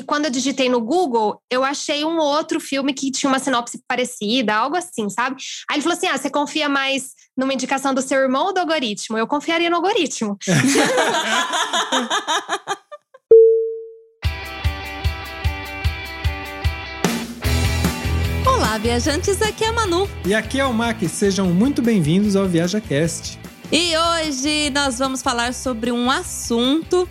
que quando eu digitei no Google, eu achei um outro filme que tinha uma sinopse parecida, algo assim, sabe? Aí ele falou assim: ah, você confia mais numa indicação do seu irmão ou do algoritmo? Eu confiaria no algoritmo. Olá, viajantes, aqui é a Manu. E aqui é o Mac, sejam muito bem-vindos ao ViajaCast. E hoje nós vamos falar sobre um assunto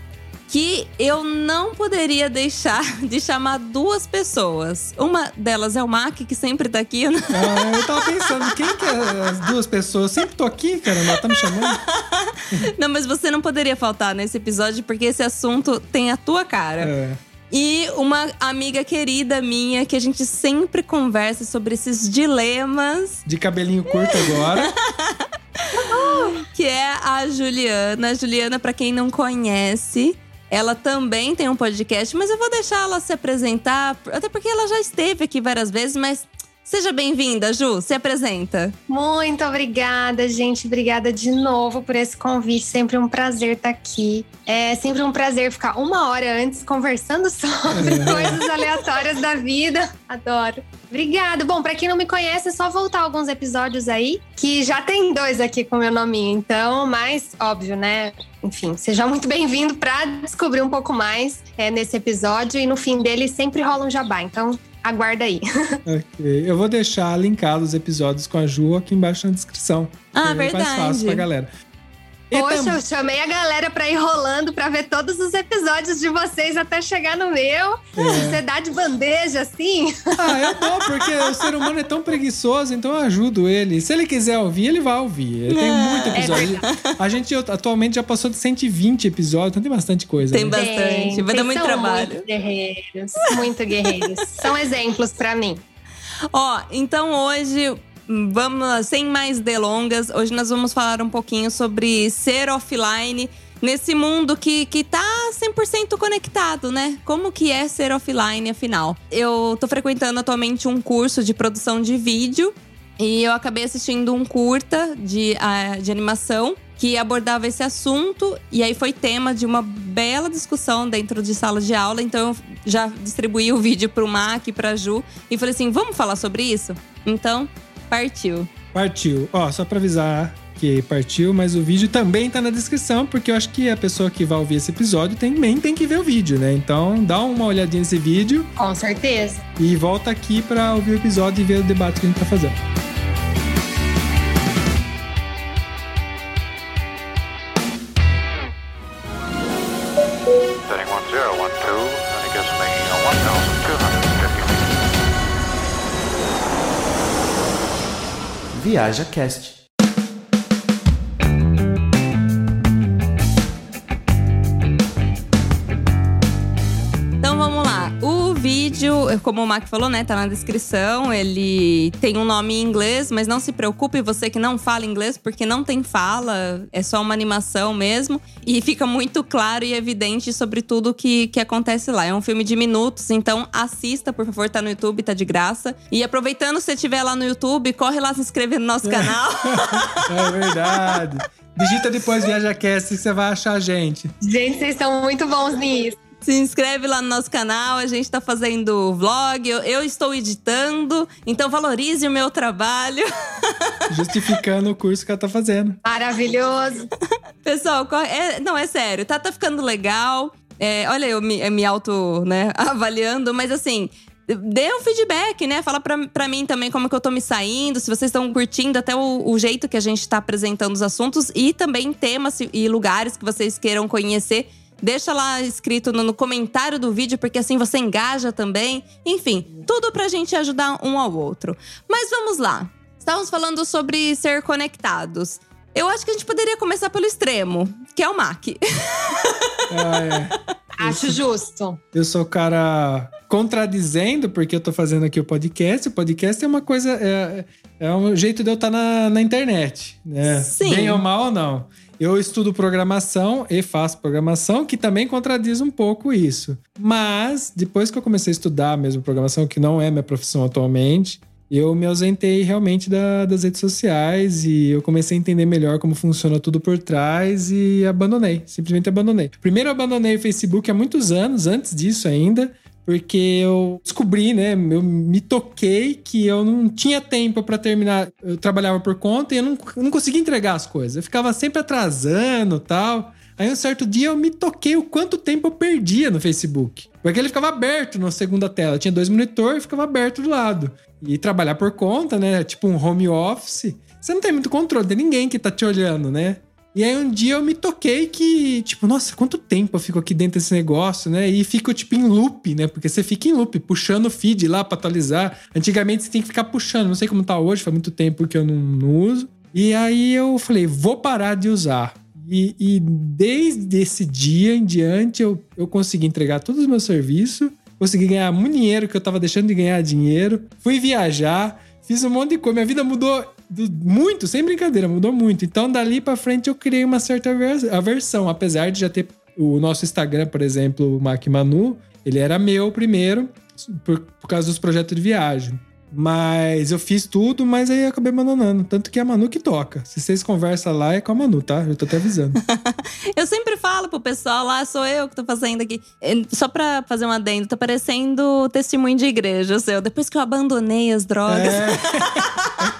que eu não poderia deixar de chamar duas pessoas. Uma delas é o Mac, que sempre tá aqui. Né? Ah, eu tava pensando, quem que é as duas pessoas? Eu sempre tô aqui, cara, ela tá me chamando. não, mas você não poderia faltar nesse episódio, porque esse assunto tem a tua cara. É. E uma amiga querida minha que a gente sempre conversa sobre esses dilemas. De cabelinho curto agora. que é a Juliana. A Juliana, para quem não conhece, ela também tem um podcast, mas eu vou deixar ela se apresentar, até porque ela já esteve aqui várias vezes, mas Seja bem-vinda, Ju. Se apresenta. Muito obrigada, gente. Obrigada de novo por esse convite. Sempre um prazer estar aqui. É sempre um prazer ficar uma hora antes conversando sobre é. coisas aleatórias da vida. Adoro. Obrigada. Bom, para quem não me conhece, é só voltar alguns episódios aí, que já tem dois aqui com meu nominho. Então, mas óbvio, né? Enfim, seja muito bem-vindo para descobrir um pouco mais é, nesse episódio. E no fim dele sempre rola um jabá. Então, aguarda aí. ok. Eu vou deixar linkado os episódios com a Ju aqui embaixo na descrição. Ah, verdade. Mais fácil pra galera. Poxa, eu chamei a galera pra ir rolando pra ver todos os episódios de vocês até chegar no meu. É. Você dá de bandeja, assim? Ah, eu dou, porque o ser humano é tão preguiçoso, então eu ajudo ele. Se ele quiser ouvir, ele vai ouvir. Ele tem é. muito episódio. É a gente atualmente já passou de 120 episódios, então tem bastante coisa. Tem né? bastante, vai dar muito trabalho. Muito guerreiros, muito guerreiros. São exemplos pra mim. Ó, então hoje Vamos, sem mais delongas, hoje nós vamos falar um pouquinho sobre ser offline nesse mundo que, que tá 100% conectado, né? Como que é ser offline, afinal? Eu tô frequentando atualmente um curso de produção de vídeo e eu acabei assistindo um curta de, uh, de animação que abordava esse assunto e aí foi tema de uma bela discussão dentro de sala de aula. Então eu já distribuí o vídeo pro Mac, pra Ju e falei assim: vamos falar sobre isso? Então, Partiu. Partiu. Ó, só pra avisar que partiu, mas o vídeo também tá na descrição, porque eu acho que a pessoa que vai ouvir esse episódio também tem que ver o vídeo, né? Então dá uma olhadinha nesse vídeo. Com certeza. E volta aqui pra ouvir o episódio e ver o debate que a gente tá fazendo. Viaja como o Mac falou, né, tá na descrição. Ele tem um nome em inglês, mas não se preocupe você que não fala inglês, porque não tem fala, é só uma animação mesmo. E fica muito claro e evidente sobre tudo que, que acontece lá. É um filme de minutos, então assista, por favor, tá no YouTube, tá de graça. E aproveitando, se você estiver lá no YouTube, corre lá se inscrever no nosso canal. é verdade. Digita depois ViajaCast que você vai achar a gente. Gente, vocês estão muito bons nisso. Se inscreve lá no nosso canal, a gente tá fazendo vlog, eu, eu estou editando, então valorize o meu trabalho. Justificando o curso que ela tá fazendo. Maravilhoso. Pessoal, é, não, é sério, tá, tá ficando legal. É, olha, eu me, me auto, né, avaliando, mas assim, dê um feedback, né? Fala pra, pra mim também como que eu tô me saindo, se vocês estão curtindo até o, o, jeito que a gente tá apresentando os assuntos e também temas e lugares que vocês queiram conhecer. Deixa lá escrito no, no comentário do vídeo, porque assim você engaja também. Enfim, tudo pra gente ajudar um ao outro. Mas vamos lá. Estávamos falando sobre ser conectados. Eu acho que a gente poderia começar pelo extremo, que é o Mac. Ah, é. Acho justo. Eu sou o cara contradizendo, porque eu tô fazendo aqui o podcast. O podcast é uma coisa. É, é um jeito de eu estar na, na internet. Né? Sim. Bem ou mal, não. Eu estudo programação e faço programação, que também contradiz um pouco isso. Mas, depois que eu comecei a estudar mesmo programação, que não é minha profissão atualmente, eu me ausentei realmente da, das redes sociais e eu comecei a entender melhor como funciona tudo por trás e abandonei. Simplesmente abandonei. Primeiro, abandonei o Facebook há muitos anos, antes disso ainda porque eu descobri, né? Eu me toquei que eu não tinha tempo para terminar. Eu trabalhava por conta e eu não, eu não conseguia entregar as coisas. Eu ficava sempre atrasando tal. Aí um certo dia eu me toquei o quanto tempo eu perdia no Facebook. Porque ele ficava aberto na segunda tela. Tinha dois monitores e ficava aberto do lado. E trabalhar por conta, né? Tipo um home office. Você não tem muito controle, tem ninguém que tá te olhando, né? E aí um dia eu me toquei que, tipo, nossa, quanto tempo eu fico aqui dentro desse negócio, né? E fico, tipo, em loop, né? Porque você fica em loop, puxando o feed lá pra atualizar. Antigamente você tem que ficar puxando, não sei como tá hoje, faz muito tempo que eu não, não uso. E aí eu falei, vou parar de usar. E, e, desde esse dia em diante eu, eu consegui entregar todos os meus serviços, consegui ganhar muito dinheiro que eu tava deixando de ganhar dinheiro, fui viajar, fiz um monte de coisa. Minha vida mudou muito, sem brincadeira, mudou muito. Então dali para frente eu criei uma certa aversão, apesar de já ter o nosso Instagram, por exemplo, o Mac Manu, ele era meu primeiro por, por causa dos projetos de viagem. Mas eu fiz tudo, mas aí acabei abandonando. Tanto que é a Manu que toca. Se vocês conversam lá, é com a Manu, tá? Eu tô até avisando. eu sempre falo pro pessoal lá, sou eu que tô fazendo aqui. Só pra fazer um adendo, tá parecendo testemunho de igreja, seu. Depois que eu abandonei as drogas. É.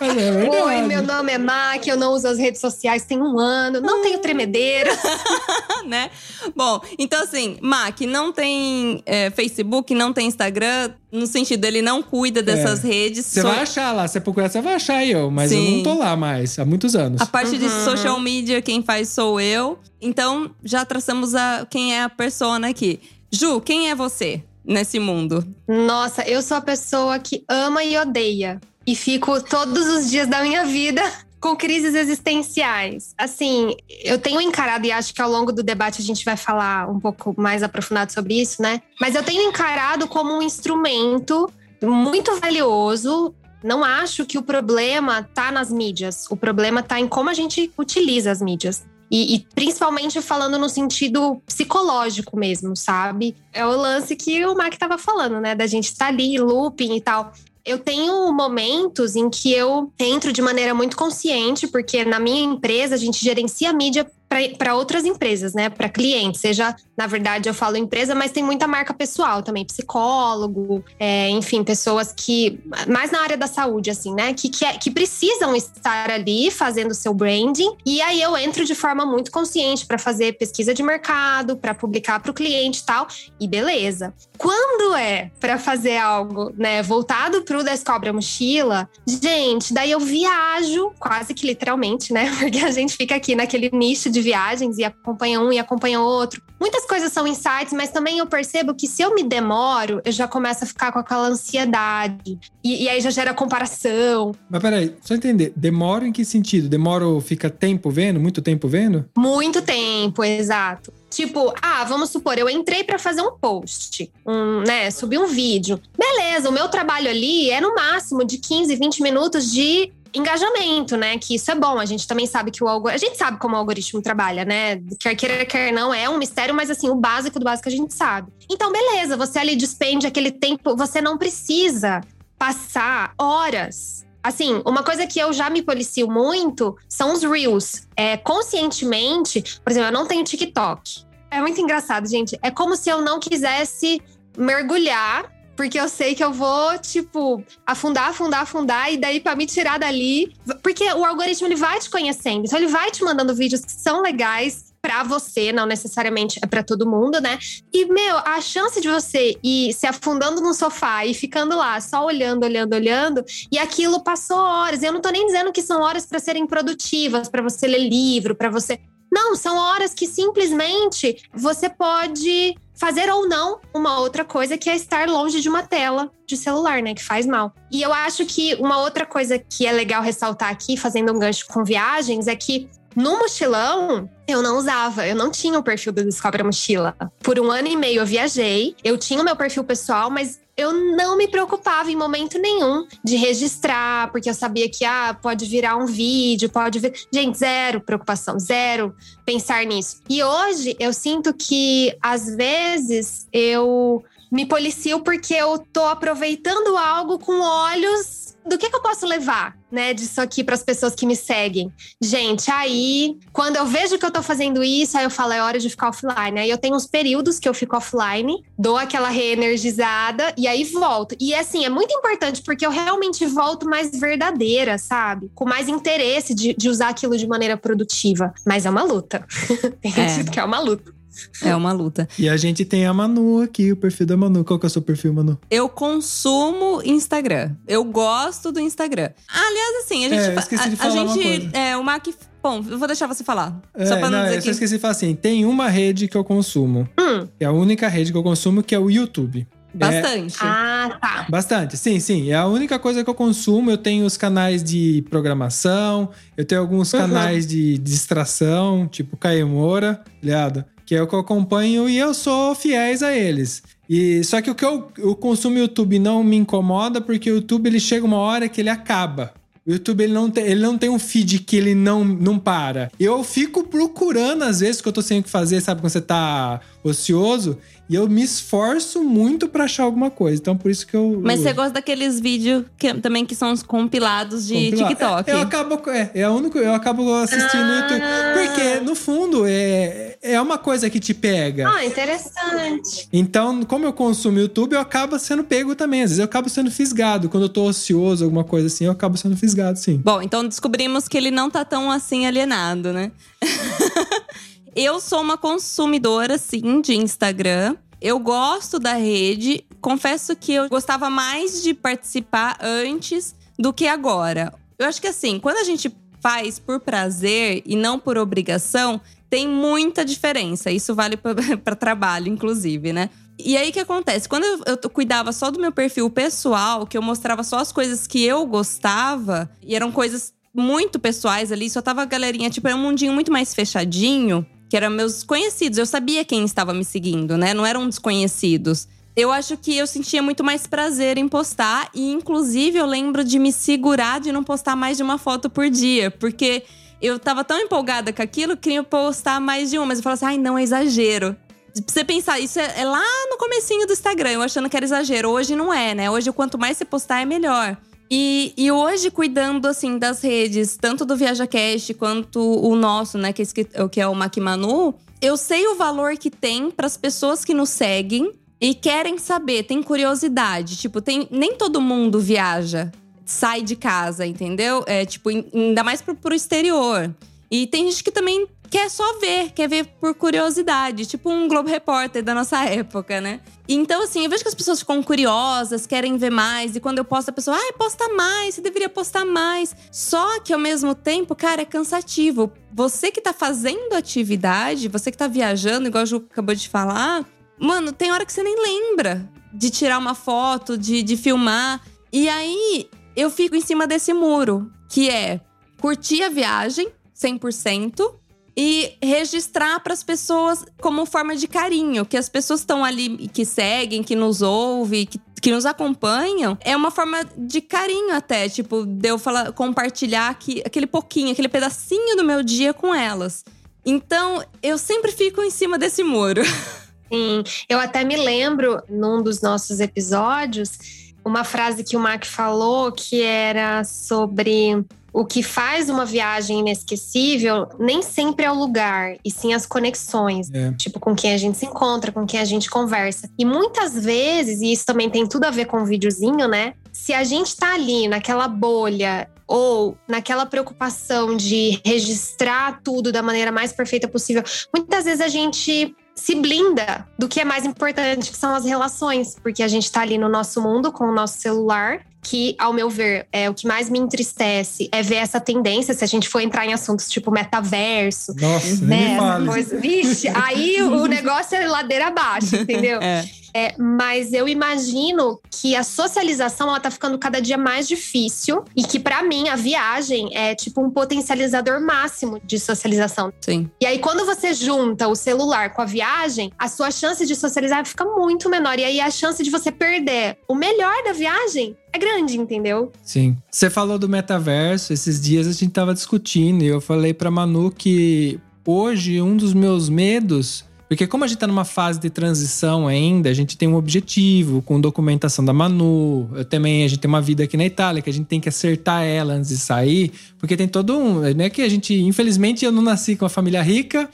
É Oi, meu nome é Mac, eu não uso as redes sociais tem um ano, não tenho tremedeira. né? Bom, então assim, Mac não tem é, Facebook, não tem Instagram, no sentido, ele não cuida dessas é. redes. Você vai achar lá, você procurar, você vai achar eu, mas Sim. eu não tô lá mais, há muitos anos. A parte uhum. de social media, quem faz sou eu. Então, já traçamos a, quem é a persona aqui. Ju, quem é você nesse mundo? Nossa, eu sou a pessoa que ama e odeia e fico todos os dias da minha vida com crises existenciais. Assim, eu tenho encarado, e acho que ao longo do debate a gente vai falar um pouco mais aprofundado sobre isso, né? Mas eu tenho encarado como um instrumento muito valioso. Não acho que o problema tá nas mídias. O problema tá em como a gente utiliza as mídias. E, e, principalmente falando no sentido psicológico mesmo, sabe? É o lance que o Mark estava falando, né? Da gente estar tá ali, looping e tal eu tenho momentos em que eu entro de maneira muito consciente, porque na minha empresa a gente gerencia mídia para outras empresas, né? Para clientes. Seja, na verdade, eu falo empresa, mas tem muita marca pessoal também, psicólogo, é, enfim, pessoas que. Mais na área da saúde, assim, né? Que, que, é, que precisam estar ali fazendo seu branding. E aí eu entro de forma muito consciente para fazer pesquisa de mercado, para publicar para o cliente e tal. E beleza. Quando é para fazer algo, né, voltado para o Descobre a Mochila, gente, daí eu viajo, quase que literalmente, né? Porque a gente fica aqui naquele nicho viagens e acompanha um e acompanha outro. Muitas coisas são insights, mas também eu percebo que se eu me demoro, eu já começo a ficar com aquela ansiedade. E, e aí já gera comparação. Mas peraí, só entender. Demora em que sentido? Demora fica tempo vendo? Muito tempo vendo? Muito tempo, exato. Tipo, ah, vamos supor, eu entrei para fazer um post, um, né, subir um vídeo. Beleza, o meu trabalho ali é no máximo de 15, 20 minutos de engajamento, né? Que isso é bom. A gente também sabe que o algoritmo. A gente sabe como o algoritmo trabalha, né? Quer queira, quer não, é um mistério, mas assim, o básico do básico a gente sabe. Então, beleza, você ali despende aquele tempo, você não precisa passar horas. Assim, uma coisa que eu já me policio muito são os Reels. É, conscientemente, por exemplo, eu não tenho TikTok. É muito engraçado, gente. É como se eu não quisesse mergulhar porque eu sei que eu vou, tipo, afundar, afundar, afundar, e daí para me tirar dali. Porque o algoritmo ele vai te conhecendo, então ele vai te mandando vídeos que são legais para você, não necessariamente é para todo mundo, né? E, meu, a chance de você ir se afundando no sofá e ficando lá, só olhando, olhando, olhando, e aquilo passou horas. Eu não tô nem dizendo que são horas para serem produtivas, para você ler livro, para você. Não, são horas que simplesmente você pode fazer ou não uma outra coisa que é estar longe de uma tela de celular, né? Que faz mal. E eu acho que uma outra coisa que é legal ressaltar aqui, fazendo um gancho com viagens, é que no mochilão, eu não usava, eu não tinha o perfil do Descobre a Mochila. Por um ano e meio eu viajei, eu tinha o meu perfil pessoal, mas eu não me preocupava em momento nenhum de registrar, porque eu sabia que ah, pode virar um vídeo, pode vir. Gente, zero preocupação, zero pensar nisso. E hoje eu sinto que às vezes eu me policio porque eu tô aproveitando algo com olhos do que, que eu posso levar, né, disso aqui para as pessoas que me seguem. Gente, aí, quando eu vejo que eu tô fazendo isso, aí eu falo, é hora de ficar offline. Aí eu tenho uns períodos que eu fico offline, dou aquela reenergizada e aí volto. E assim, é muito importante porque eu realmente volto mais verdadeira, sabe? Com mais interesse de, de usar aquilo de maneira produtiva. Mas é uma luta. Tem é. que é uma luta. É uma luta. E a gente tem a Manu aqui, o perfil da Manu. Qual que é o seu perfil, Manu? Eu consumo Instagram. Eu gosto do Instagram. Aliás, assim, a gente. É, eu esqueci de falar a, a gente. É, o Mac. Bom, eu vou deixar você falar. É, só pra não, não dizer eu que... esqueci de falar assim: tem uma rede que eu consumo. Hum. É a única rede que eu consumo, que é o YouTube. Bastante. É, ah, tá. Bastante, sim, sim. É a única coisa que eu consumo. Eu tenho os canais de programação, eu tenho alguns uhum. canais de distração, tipo Caemora, ligado? Que é o que eu acompanho e eu sou fiéis a eles. E só que o que eu, eu consumo YouTube não me incomoda porque o YouTube ele chega uma hora que ele acaba. O YouTube ele não, tem, ele não tem um feed que ele não, não para. Eu fico procurando, às vezes, que eu tô sem o que fazer, sabe? Quando você tá ocioso. E eu me esforço muito para achar alguma coisa. Então, por isso que eu. Mas você gosta daqueles vídeos que, também que são os compilados de Compilado. TikTok? É, eu acabo. É, é único, eu acabo assistindo ah. YouTube. Porque, no fundo, é, é uma coisa que te pega. Ah, interessante. Então, como eu consumo YouTube, eu acabo sendo pego também. Às vezes eu acabo sendo fisgado. Quando eu tô ocioso, alguma coisa assim, eu acabo sendo fisgado, sim. Bom, então descobrimos que ele não tá tão assim alienado, né? Eu sou uma consumidora, sim, de Instagram. Eu gosto da rede. Confesso que eu gostava mais de participar antes do que agora. Eu acho que assim, quando a gente faz por prazer e não por obrigação, tem muita diferença. Isso vale para trabalho, inclusive, né? E aí o que acontece? Quando eu, eu, cuidava só do meu perfil pessoal, que eu mostrava só as coisas que eu gostava, e eram coisas muito pessoais ali, só tava a galerinha, tipo, era um mundinho muito mais fechadinho que eram meus conhecidos. Eu sabia quem estava me seguindo, né? Não eram desconhecidos. Eu acho que eu sentia muito mais prazer em postar e inclusive eu lembro de me segurar de não postar mais de uma foto por dia, porque eu tava tão empolgada com aquilo, queria postar mais de uma, mas eu falava assim: "Ai, não é exagero". Pra você pensar, isso é, é lá no comecinho do Instagram, eu achando que era exagero. Hoje não é, né? Hoje quanto mais você postar é melhor. E, e hoje, cuidando, assim, das redes, tanto do ViajaCast quanto o nosso, né, que é, que é o Makimanu, eu sei o valor que tem para as pessoas que nos seguem e querem saber, tem curiosidade. Tipo, tem, nem todo mundo viaja, sai de casa, entendeu? É, tipo, ainda mais pro, pro exterior. E tem gente que também quer só ver, quer ver por curiosidade, tipo um Globo Repórter da nossa época, né? Então, assim, eu vejo que as pessoas ficam curiosas, querem ver mais, e quando eu posto, a pessoa, ai, posta mais, você deveria postar mais. Só que ao mesmo tempo, cara, é cansativo. Você que tá fazendo atividade, você que tá viajando, igual a Ju acabou de falar, mano, tem hora que você nem lembra de tirar uma foto, de, de filmar. E aí eu fico em cima desse muro, que é curtir a viagem 100%, e registrar para as pessoas como forma de carinho, que as pessoas estão ali que seguem, que nos ouvem, que, que nos acompanham, é uma forma de carinho até, tipo, de eu falar, compartilhar aqui, aquele pouquinho, aquele pedacinho do meu dia com elas. Então, eu sempre fico em cima desse muro. Sim, eu até me lembro num dos nossos episódios uma frase que o Mac falou que era sobre o que faz uma viagem inesquecível nem sempre é o lugar, e sim as conexões. É. Tipo, com quem a gente se encontra, com quem a gente conversa. E muitas vezes, e isso também tem tudo a ver com o videozinho, né? Se a gente tá ali naquela bolha ou naquela preocupação de registrar tudo da maneira mais perfeita possível, muitas vezes a gente se blinda do que é mais importante, que são as relações, porque a gente está ali no nosso mundo com o nosso celular que, ao meu ver, é o que mais me entristece é ver essa tendência, se a gente for entrar em assuntos tipo metaverso. Nossa, né? Coisa, vixe, aí o negócio é ladeira abaixo, entendeu? É. É, mas eu imagino que a socialização ela tá ficando cada dia mais difícil e que para mim a viagem é tipo um potencializador máximo de socialização. Sim. E aí quando você junta o celular com a viagem, a sua chance de socializar fica muito menor e aí a chance de você perder o melhor da viagem é grande, entendeu? Sim. Você falou do metaverso, esses dias a gente tava discutindo e eu falei para Manu que hoje um dos meus medos Porque como a gente tá numa fase de transição ainda, a gente tem um objetivo com documentação da Manu. Eu também, a gente tem uma vida aqui na Itália que a gente tem que acertar ela antes de sair. Porque tem todo um. Não é que a gente, infelizmente, eu não nasci com uma família rica.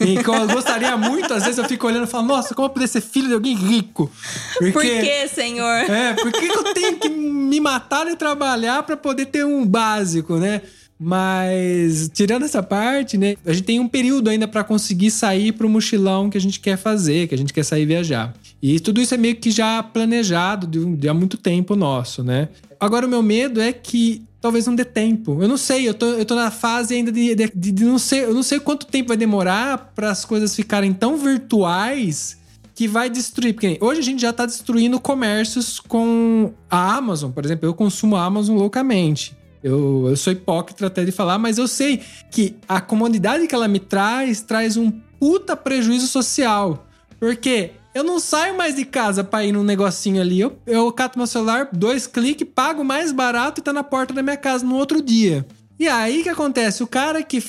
e que eu gostaria muito, às vezes eu fico olhando e falo, nossa, como eu poder ser filho de alguém rico? Porque, Por que, senhor? É, por que eu tenho que me matar e trabalhar para poder ter um básico, né? Mas, tirando essa parte, né? A gente tem um período ainda para conseguir sair pro mochilão que a gente quer fazer, que a gente quer sair viajar. E tudo isso é meio que já planejado de, de há muito tempo nosso, né? Agora, o meu medo é que talvez não dê tempo. Eu não sei, eu tô, eu tô na fase ainda de, de, de, de não sei, eu não sei quanto tempo vai demorar para as coisas ficarem tão virtuais que vai destruir. Porque hoje a gente já está destruindo comércios com a Amazon, por exemplo. Eu consumo a Amazon loucamente. Eu, eu sou hipócrita até de falar, mas eu sei que a comodidade que ela me traz traz um puta prejuízo social. Porque eu não saio mais de casa pra ir num negocinho ali. Eu, eu cato meu celular, dois cliques, pago mais barato e tá na porta da minha casa no outro dia. E aí que acontece? O cara que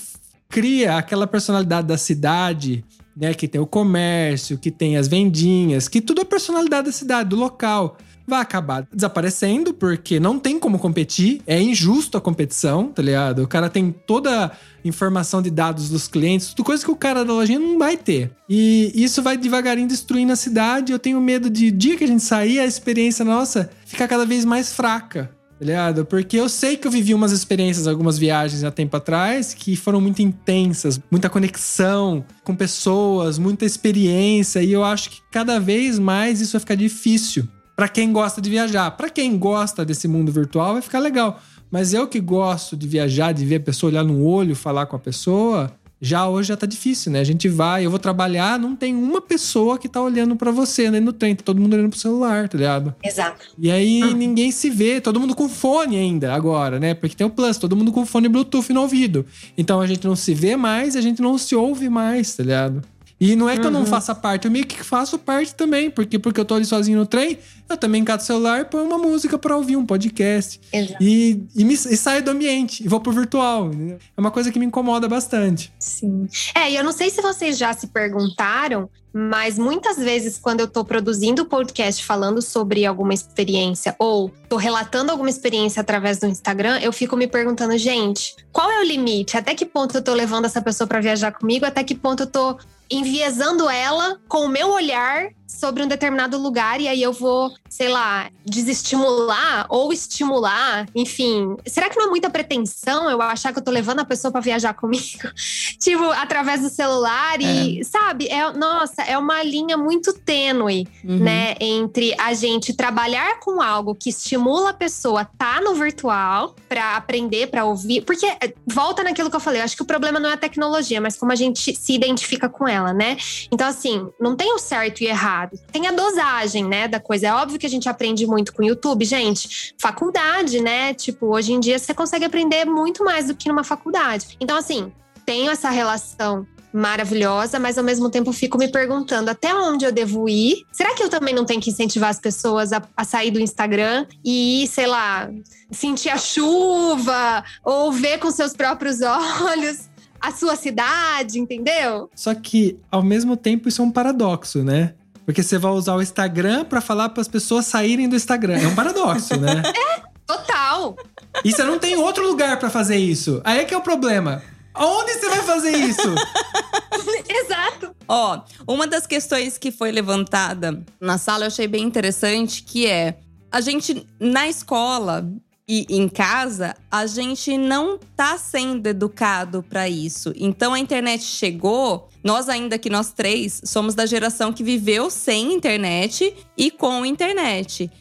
cria aquela personalidade da cidade, né? Que tem o comércio, que tem as vendinhas, que tudo é personalidade da cidade, do local vai acabar desaparecendo, porque não tem como competir, é injusto a competição, tá ligado? O cara tem toda a informação de dados dos clientes, tudo coisa que o cara da lojinha não vai ter. E isso vai devagarinho destruindo a cidade. Eu tenho medo de, dia que a gente sair, a experiência nossa ficar cada vez mais fraca. Tá ligado? Porque eu sei que eu vivi umas experiências, algumas viagens há tempo atrás que foram muito intensas, muita conexão com pessoas, muita experiência, e eu acho que cada vez mais isso vai ficar difícil para quem gosta de viajar. Para quem gosta desse mundo virtual, vai ficar legal. Mas eu que gosto de viajar, de ver a pessoa olhar no olho, falar com a pessoa, já hoje já tá difícil, né? A gente vai, eu vou trabalhar, não tem uma pessoa que tá olhando para você, né? No trem, tá todo mundo olhando pro celular, tá ligado? Exato. E aí hum. ninguém se vê, todo mundo com fone ainda agora, né? Porque tem o Plus, todo mundo com fone Bluetooth no ouvido. Então a gente não se vê mais, a gente não se ouve mais, tá ligado? E não é que uhum. eu não uhum. faça parte, eu meio que faço parte também, porque porque eu tô ali sozinho no trem, eu também cato o celular e põe uma música para ouvir um podcast. Exato. E, e, me, e saio do ambiente e vou pro virtual. Entendeu? É uma coisa que me incomoda bastante. Sim. É, e eu não sei se vocês já se perguntaram, mas muitas vezes, quando eu tô produzindo podcast falando sobre alguma experiência ou tô relatando alguma experiência através do Instagram, eu fico me perguntando, gente, qual é o limite? Até que ponto eu tô levando essa pessoa para viajar comigo? Até que ponto eu tô enviesando ela com o meu olhar sobre um determinado lugar e aí eu vou, sei lá, desestimular ou estimular, enfim. Será que não é muita pretensão eu achar que eu tô levando a pessoa para viajar comigo? tipo, através do celular e, é. sabe, é, nossa, é uma linha muito tênue, uhum. né, entre a gente trabalhar com algo que estimula a pessoa tá no virtual para aprender, para ouvir, porque é, volta naquilo que eu falei, eu acho que o problema não é a tecnologia, mas como a gente se identifica com ela, né? Então assim, não tem o certo e errado Tem a dosagem, né, da coisa. É óbvio que a gente aprende muito com o YouTube, gente. Faculdade, né? Tipo, hoje em dia você consegue aprender muito mais do que numa faculdade. Então, assim, tenho essa relação maravilhosa, mas ao mesmo tempo fico me perguntando até onde eu devo ir. Será que eu também não tenho que incentivar as pessoas a, a sair do Instagram e sei lá, sentir a chuva ou ver com seus próprios olhos? a sua cidade, entendeu? Só que, ao mesmo tempo, isso é um paradoxo, né? Porque você vai usar o Instagram para falar para as pessoas saírem do Instagram. É um paradoxo, né? É, total. E você não tem outro lugar para fazer isso. Aí é que é o problema. Onde você vai fazer isso? Exato. Ó, uma das questões que foi levantada na sala eu achei bem interessante, que é a gente na escola e em casa, a gente não tá sendo educado para isso. Então a internet chegou, nós ainda que nós três somos da geração que viveu sem internet e com internet.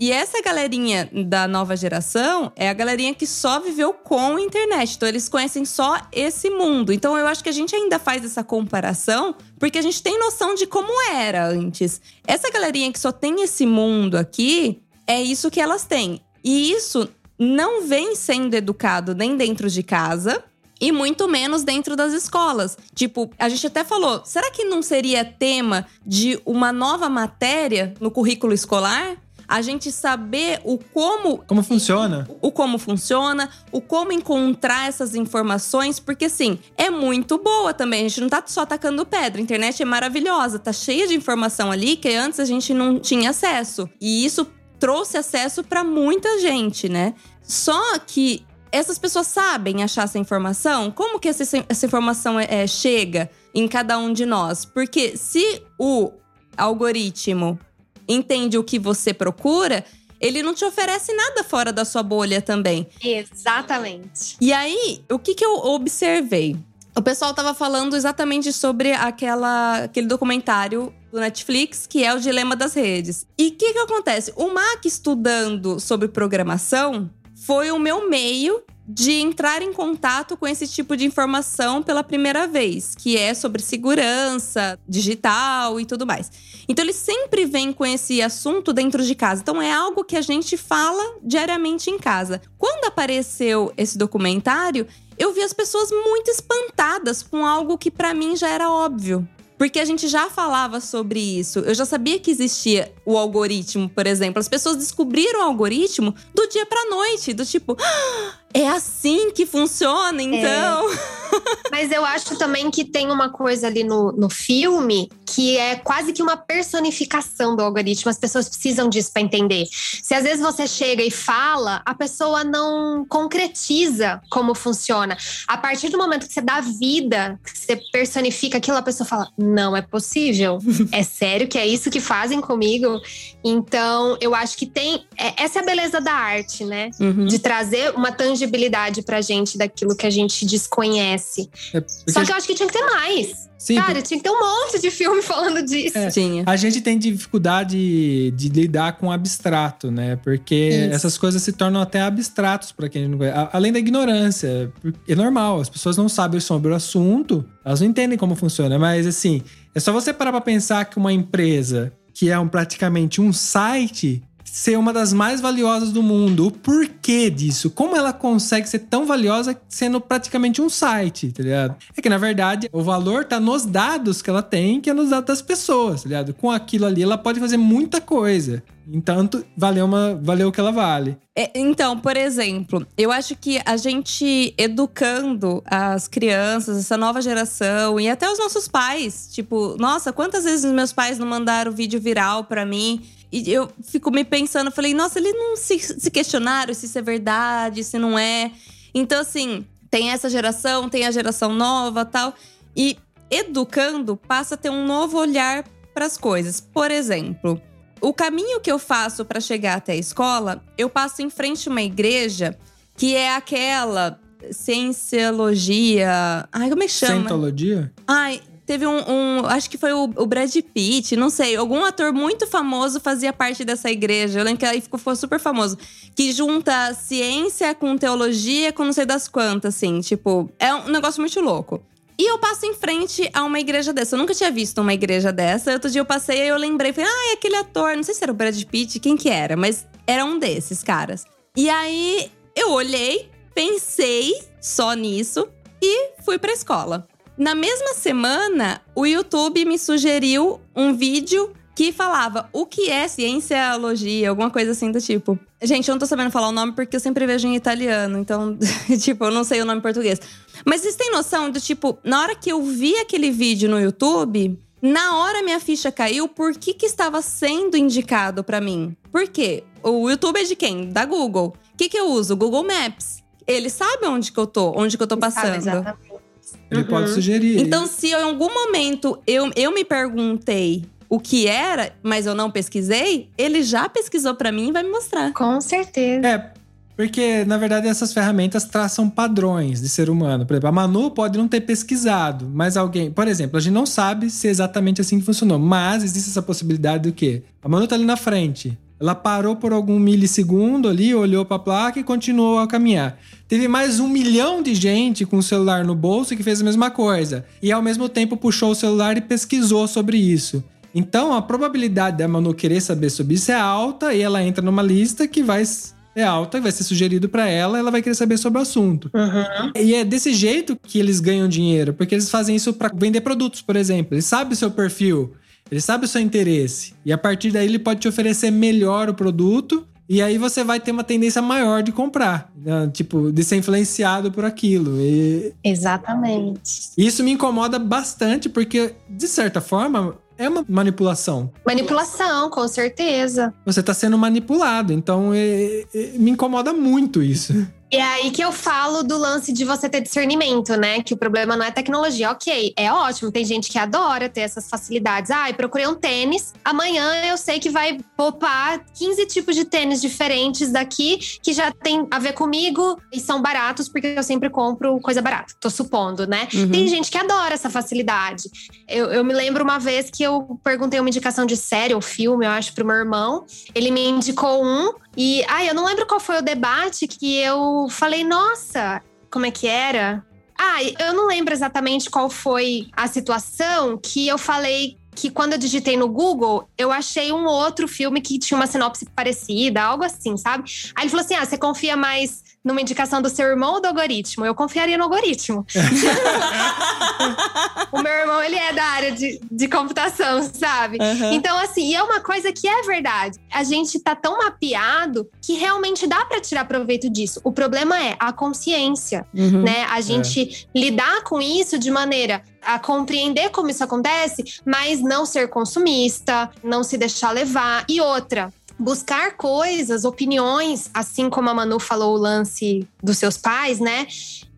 E essa galerinha da nova geração é a galerinha que só viveu com internet. Então, eles conhecem só esse mundo. Então, eu acho que a gente ainda faz essa comparação porque a gente tem noção de como era antes. Essa galerinha que só tem esse mundo aqui, é isso que elas têm. E isso não vem sendo educado nem dentro de casa e muito menos dentro das escolas. Tipo, a gente até falou, será que não seria tema de uma nova matéria no currículo escolar? a gente saber o como. Como funciona? O como funciona, o como encontrar essas informações, porque assim, é muito boa também. A gente não tá só atacando pedra. A internet é maravilhosa, tá cheia de informação ali que antes a gente não tinha acesso. E isso trouxe acesso para muita gente, né? Só que essas pessoas sabem achar essa informação? Como que essa, essa informação é, é, chega em cada um de nós? Porque se o algoritmo entende o que você procura, ele não te oferece nada fora da sua bolha também. Exatamente. E aí, o que, que eu observei? O pessoal estava falando exatamente sobre aquela, aquele documentário do Netflix, que é o Dilema das Redes. E o que, que acontece? O Mac estudando sobre programação foi o meu meio de entrar em contato com esse tipo de informação pela primeira vez, que é sobre segurança digital e tudo mais. Então ele sempre vem com esse assunto dentro de casa. Então é algo que a gente fala diariamente em casa. Quando apareceu esse documentário, eu vi as pessoas muito espantadas com algo que para mim já era óbvio. Porque a gente já falava sobre isso. Eu já sabia que existia o algoritmo, por exemplo. As pessoas descobriram o algoritmo do dia pra noite, do tipo, ah, é assim que funciona, então. É. Mas eu acho também que tem uma coisa ali no, no filme que é quase que uma personificação do algoritmo. As pessoas precisam disso para entender. Se às vezes você chega e fala, a pessoa não concretiza como funciona. A partir do momento que você dá vida, que você personifica aquilo, a pessoa fala: não é possível. é sério que é isso que fazem comigo? Então, eu acho que tem. É, essa é a beleza da arte, né? Uhum. De trazer uma tangibilidade pra gente daquilo que a gente desconhece. É Só que eu acho que tinha que ter mais. Sim, Cara, tinha que ter um monte de filme falando disso. É, tinha. A gente tem dificuldade de lidar com o abstrato, né? Porque Isso. essas coisas se tornam até abstratos para quem não conhece. Além da ignorância. É normal, as pessoas não sabem sobre o assunto, elas não entendem como funciona. Mas assim, é só você parar pra pensar que uma empresa que é um, praticamente um site ser uma das mais valiosas do mundo. O porquê disso? Como ela consegue ser tão valiosa sendo praticamente um site, tá ligado? É que, na verdade, o valor tá nos dados que ela tem, que é nos dados das pessoas, tá ligado? Com aquilo ali, ela pode fazer muita coisa. Entanto, valeu, uma, valeu o que ela vale. É, então, por exemplo, eu acho que a gente educando as crianças, essa nova geração e até os nossos pais, tipo, nossa, quantas vezes meus pais não mandaram vídeo viral para mim e eu fico me pensando, falei, nossa, eles não se, se questionaram se isso é verdade, se não é. Então, assim, tem essa geração, tem a geração nova tal. E educando passa a ter um novo olhar para as coisas. Por exemplo, o caminho que eu faço para chegar até a escola, eu passo em frente a uma igreja que é aquela cienciologia. Ai, como é que chama? Cientologia? Ai, Teve um, um, Acho que foi o, o, Brad Pitt, não sei. Algum ator muito famoso fazia parte dessa igreja. Eu lembro que aí ficou, ficou super famoso. Que junta ciência com teologia, com não sei das quantas, assim. Tipo, é um negócio muito louco. E eu passo em frente a uma igreja dessa. Eu nunca tinha visto uma igreja dessa. Outro dia eu passei e eu lembrei. Falei, ah, é aquele ator. Não sei se era o Brad Pitt, quem que era. Mas era um desses caras. E aí, eu olhei, pensei só nisso e fui pra escola. Na mesma semana, o YouTube me sugeriu um vídeo que falava o que é cienciologia, alguma coisa assim do tipo. Gente, eu não tô sabendo falar o nome porque eu sempre vejo em italiano, então, tipo, eu não sei o nome em português. Mas vocês têm noção do tipo, na hora que eu vi aquele vídeo no YouTube, na hora minha ficha caiu, por que que estava sendo indicado para mim? Por quê? O YouTube é de quem? Da Google. O que que eu uso? Google Maps. Ele sabe onde que eu tô, onde que eu tô passando. exatamente. Ele uhum. pode sugerir. Então, se em algum momento eu, eu me perguntei o que era, mas eu não pesquisei, ele já pesquisou para mim e vai me mostrar. Com certeza. É, porque, na verdade, essas ferramentas traçam padrões de ser humano. Por exemplo, a Manu pode não ter pesquisado, mas alguém. Por exemplo, a gente não sabe se é exatamente assim que funcionou, mas existe essa possibilidade do quê? A Manu tá ali na frente. Ela parou por algum milissegundo ali, olhou para a placa e continuou a caminhar. Teve mais um milhão de gente com o celular no bolso que fez a mesma coisa. E ao mesmo tempo puxou o celular e pesquisou sobre isso. Então a probabilidade da Manu querer saber sobre isso é alta e ela entra numa lista que vai é alta, vai ser sugerido para ela, ela vai querer saber sobre o assunto. Uhum. E é desse jeito que eles ganham dinheiro, porque eles fazem isso para vender produtos, por exemplo. Eles sabem o seu perfil. Ele sabe o seu interesse. E a partir daí ele pode te oferecer melhor o produto. E aí você vai ter uma tendência maior de comprar. Né? Tipo, de ser influenciado por aquilo. E Exatamente. isso me incomoda bastante, porque, de certa forma, é uma manipulação. Manipulação, com certeza. Você está sendo manipulado. Então, é- é- me incomoda muito isso. E é aí que eu falo do lance de você ter discernimento, né? Que o problema não é tecnologia. Ok, é ótimo. Tem gente que adora ter essas facilidades. Ah, eu procurei um tênis. Amanhã eu sei que vai poupar 15 tipos de tênis diferentes daqui que já tem a ver comigo e são baratos, porque eu sempre compro coisa barata. Tô supondo, né? Uhum. Tem gente que adora essa facilidade. Eu, eu me lembro uma vez que eu perguntei uma indicação de série ou filme, eu acho, pro meu irmão. Ele me indicou um. E, ai, eu não lembro qual foi o debate que eu falei, nossa, como é que era? Ah, eu não lembro exatamente qual foi a situação que eu falei que quando eu digitei no Google, eu achei um outro filme que tinha uma sinopse parecida, algo assim, sabe? Aí ele falou assim: ah, você confia mais numa indicação do seu irmão ou do algoritmo? Eu confiaria no algoritmo. o meu irmão, ele é da área de, de computação, sabe? Aham. Então, assim, e é uma coisa que é verdade. A gente tá tão mapeado que realmente dá pra tirar proveito disso. O problema é a consciência, Uhum. né? A gente lidar com isso de maneira a compreender como isso acontece, mas não ser consumista, não se deixar levar. E outra, buscar coisas, opiniões, assim como a Manu falou o lance dos seus pais, né?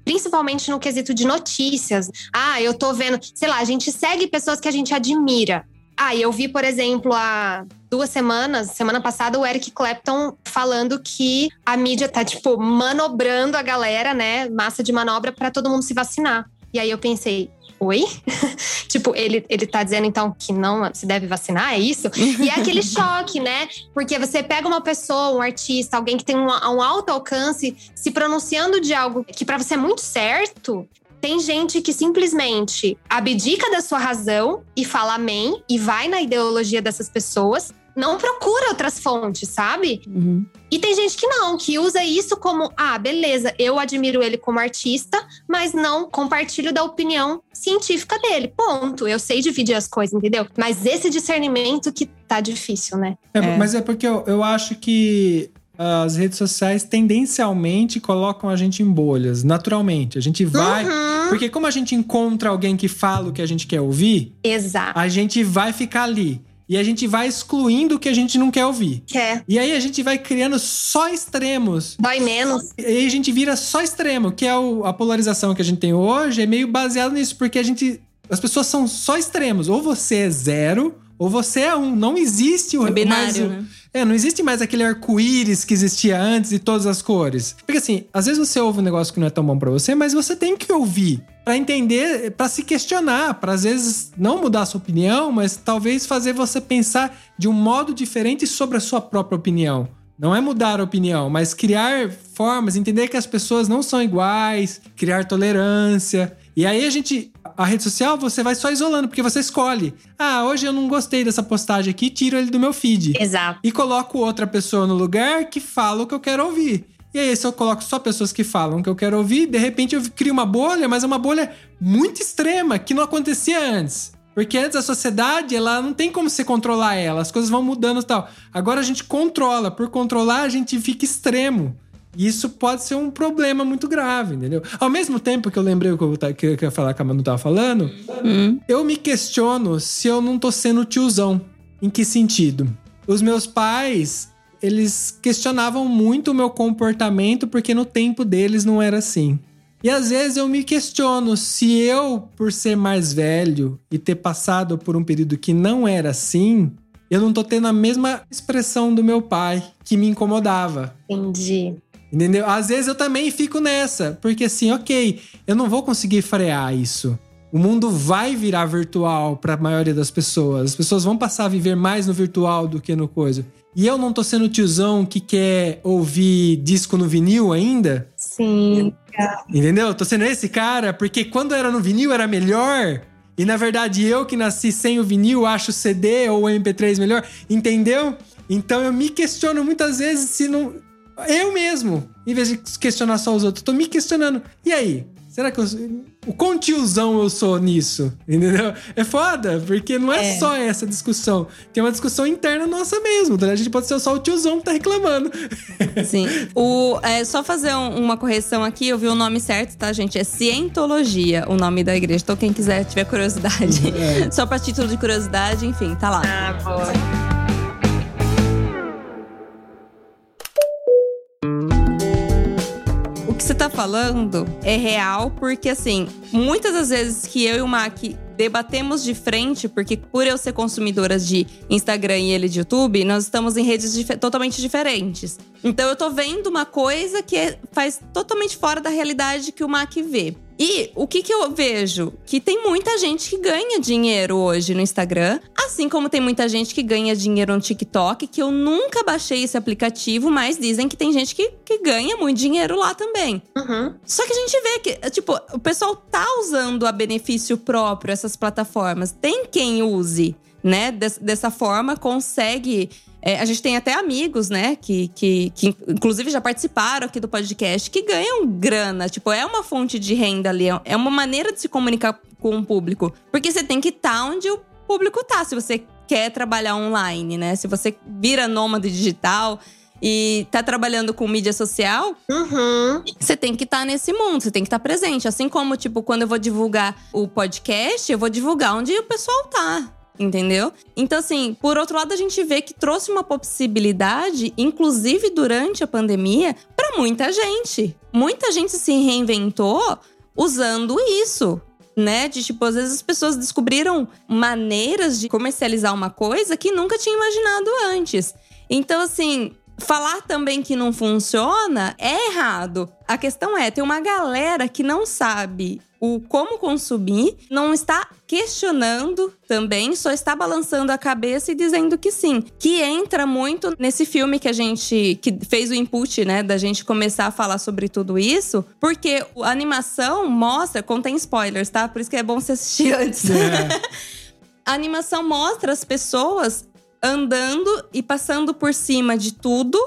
Principalmente no quesito de notícias. Ah, eu tô vendo, sei lá, a gente segue pessoas que a gente admira. Ah, eu vi, por exemplo, há duas semanas, semana passada, o Eric Clapton falando que a mídia tá, tipo, manobrando a galera, né? Massa de manobra para todo mundo se vacinar. E aí eu pensei, oi? tipo, ele, ele tá dizendo então que não se deve vacinar, é isso? E é aquele choque, né? Porque você pega uma pessoa, um artista, alguém que tem um, um alto alcance, se pronunciando de algo que para você é muito certo. Tem gente que simplesmente abdica da sua razão e fala amém e vai na ideologia dessas pessoas, não procura outras fontes, sabe? Uhum. E tem gente que não, que usa isso como, ah, beleza, eu admiro ele como artista, mas não compartilho da opinião científica dele. Ponto. Eu sei dividir as coisas, entendeu? Mas esse discernimento que tá difícil, né? É, É. Mas é porque eu, eu acho que as redes sociais tendencialmente colocam a gente em bolhas, naturalmente. A gente vai. Uhum. Porque como a gente encontra alguém que fala o que a gente quer ouvir, Exato. a gente vai ficar ali. E a gente vai excluindo o que a gente não quer ouvir. Quer. E aí a gente vai criando só extremos. Dói menos. E aí a gente vira só extremo, que é o- a polarização que a gente tem hoje, é meio baseado nisso, porque a gente. As pessoas são só extremos. Ou você é zero, ou você é um. Não existe o É binário, mais né? É, não existe mais aquele arco-íris que existia antes e todas as cores. Porque assim, às vezes você ouve um negócio que não é tão bom pra você, mas você tem que ouvir Pra entender, pra se questionar, pra às vezes não mudar a sua opinião, mas talvez fazer você pensar de um modo diferente sobre a sua própria opinião. Não é mudar a opinião, mas criar formas, entender que as pessoas não são iguais, criar tolerância. E aí a gente. A rede social você vai só isolando, porque você escolhe. Ah, hoje eu não gostei dessa postagem aqui, tiro ele do meu feed Exato. e coloco outra pessoa no lugar que fala o que eu quero ouvir. E aí, se eu coloco só pessoas que falam o que eu quero ouvir, de repente eu crio uma bolha, mas é uma bolha muito extrema, que não acontecia antes. Porque antes a sociedade, ela não tem como você controlar ela, as coisas vão mudando e tal. Agora a gente controla, por controlar a gente fica extremo. E isso pode ser um problema muito grave, entendeu? Ao mesmo tempo que eu lembrei o que eu, que eu ia falar que a Manu tava falando, Hum. eu me questiono se eu não tô sendo tiozão. Em que sentido? Os meus pais, eles questionavam muito o meu comportamento porque no tempo deles não era assim. E às vezes eu me questiono se eu, por ser mais velho e ter passado por um período que não era assim, eu não tô tendo a mesma expressão do meu pai que me incomodava. Entendi. Entendeu? Às vezes eu também fico nessa, porque assim, ok, eu não vou conseguir frear isso. O mundo vai virar virtual para a maioria das pessoas. As pessoas vão passar a viver mais no virtual do que no coisa. E eu não tô sendo tiozão que quer ouvir disco no vinil ainda, Sim. entendeu? Tô sendo esse cara porque quando era no vinil era melhor. E na verdade eu que nasci sem o vinil acho o CD ou o MP3 melhor, entendeu? Então eu me questiono muitas vezes se não eu mesmo, em vez de questionar só os outros, tô me questionando. E aí? Será que eu. O quão tiozão eu sou nisso? Entendeu? É foda, porque não é, é. só essa discussão. Tem uma discussão interna nossa mesmo. Tá? A gente pode ser só o tiozão que tá reclamando. Sim. O, é, só fazer um, uma correção aqui, eu vi o nome certo, tá, gente? É Cientologia, o nome da igreja. Então, quem quiser, tiver curiosidade, é. só pra título de curiosidade, enfim, tá lá. Ah, boa. Tá falando é real, porque assim, muitas das vezes que eu e o Mac debatemos de frente, porque por eu ser consumidora de Instagram e ele de YouTube, nós estamos em redes dif totalmente diferentes. Então eu tô vendo uma coisa que é, faz totalmente fora da realidade que o Mac vê. E o que, que eu vejo? Que tem muita gente que ganha dinheiro hoje no Instagram, assim como tem muita gente que ganha dinheiro no TikTok, que eu nunca baixei esse aplicativo, mas dizem que tem gente que, que ganha muito dinheiro lá também. Uhum. Só que a gente vê que, tipo, o pessoal tá usando a benefício próprio essas plataformas. Tem quem use, né? Des, dessa forma, consegue é, a gente tem até amigos, né, que, que, que inclusive já participaram aqui do podcast, que ganham grana. Tipo, é uma fonte de renda ali, é uma maneira de se comunicar com o público. Porque você tem que estar tá onde o público tá, se você quer trabalhar online, né? Se você vira nômade digital e tá trabalhando com mídia social, uhum. você tem que estar tá nesse mundo, você tem que estar tá presente. Assim como, tipo, quando eu vou divulgar o podcast, eu vou divulgar onde o pessoal tá entendeu? Então, assim, por outro lado, a gente vê que trouxe uma possibilidade, inclusive durante a pandemia, para muita gente. Muita gente se reinventou usando isso. Né? De tipo, às vezes as pessoas descobriram maneiras de comercializar uma coisa que nunca tinha imaginado antes. Então, assim, Falar também que não funciona é errado. A questão é, tem uma galera que não sabe o como consumir, não está questionando também, só está balançando a cabeça e dizendo que sim. Que entra muito nesse filme que a gente que fez o input, né, da gente começar a falar sobre tudo isso, porque a animação mostra, contém spoilers, tá? Por isso que é bom você assistir antes. É. a animação mostra as pessoas andando e passando por cima de tudo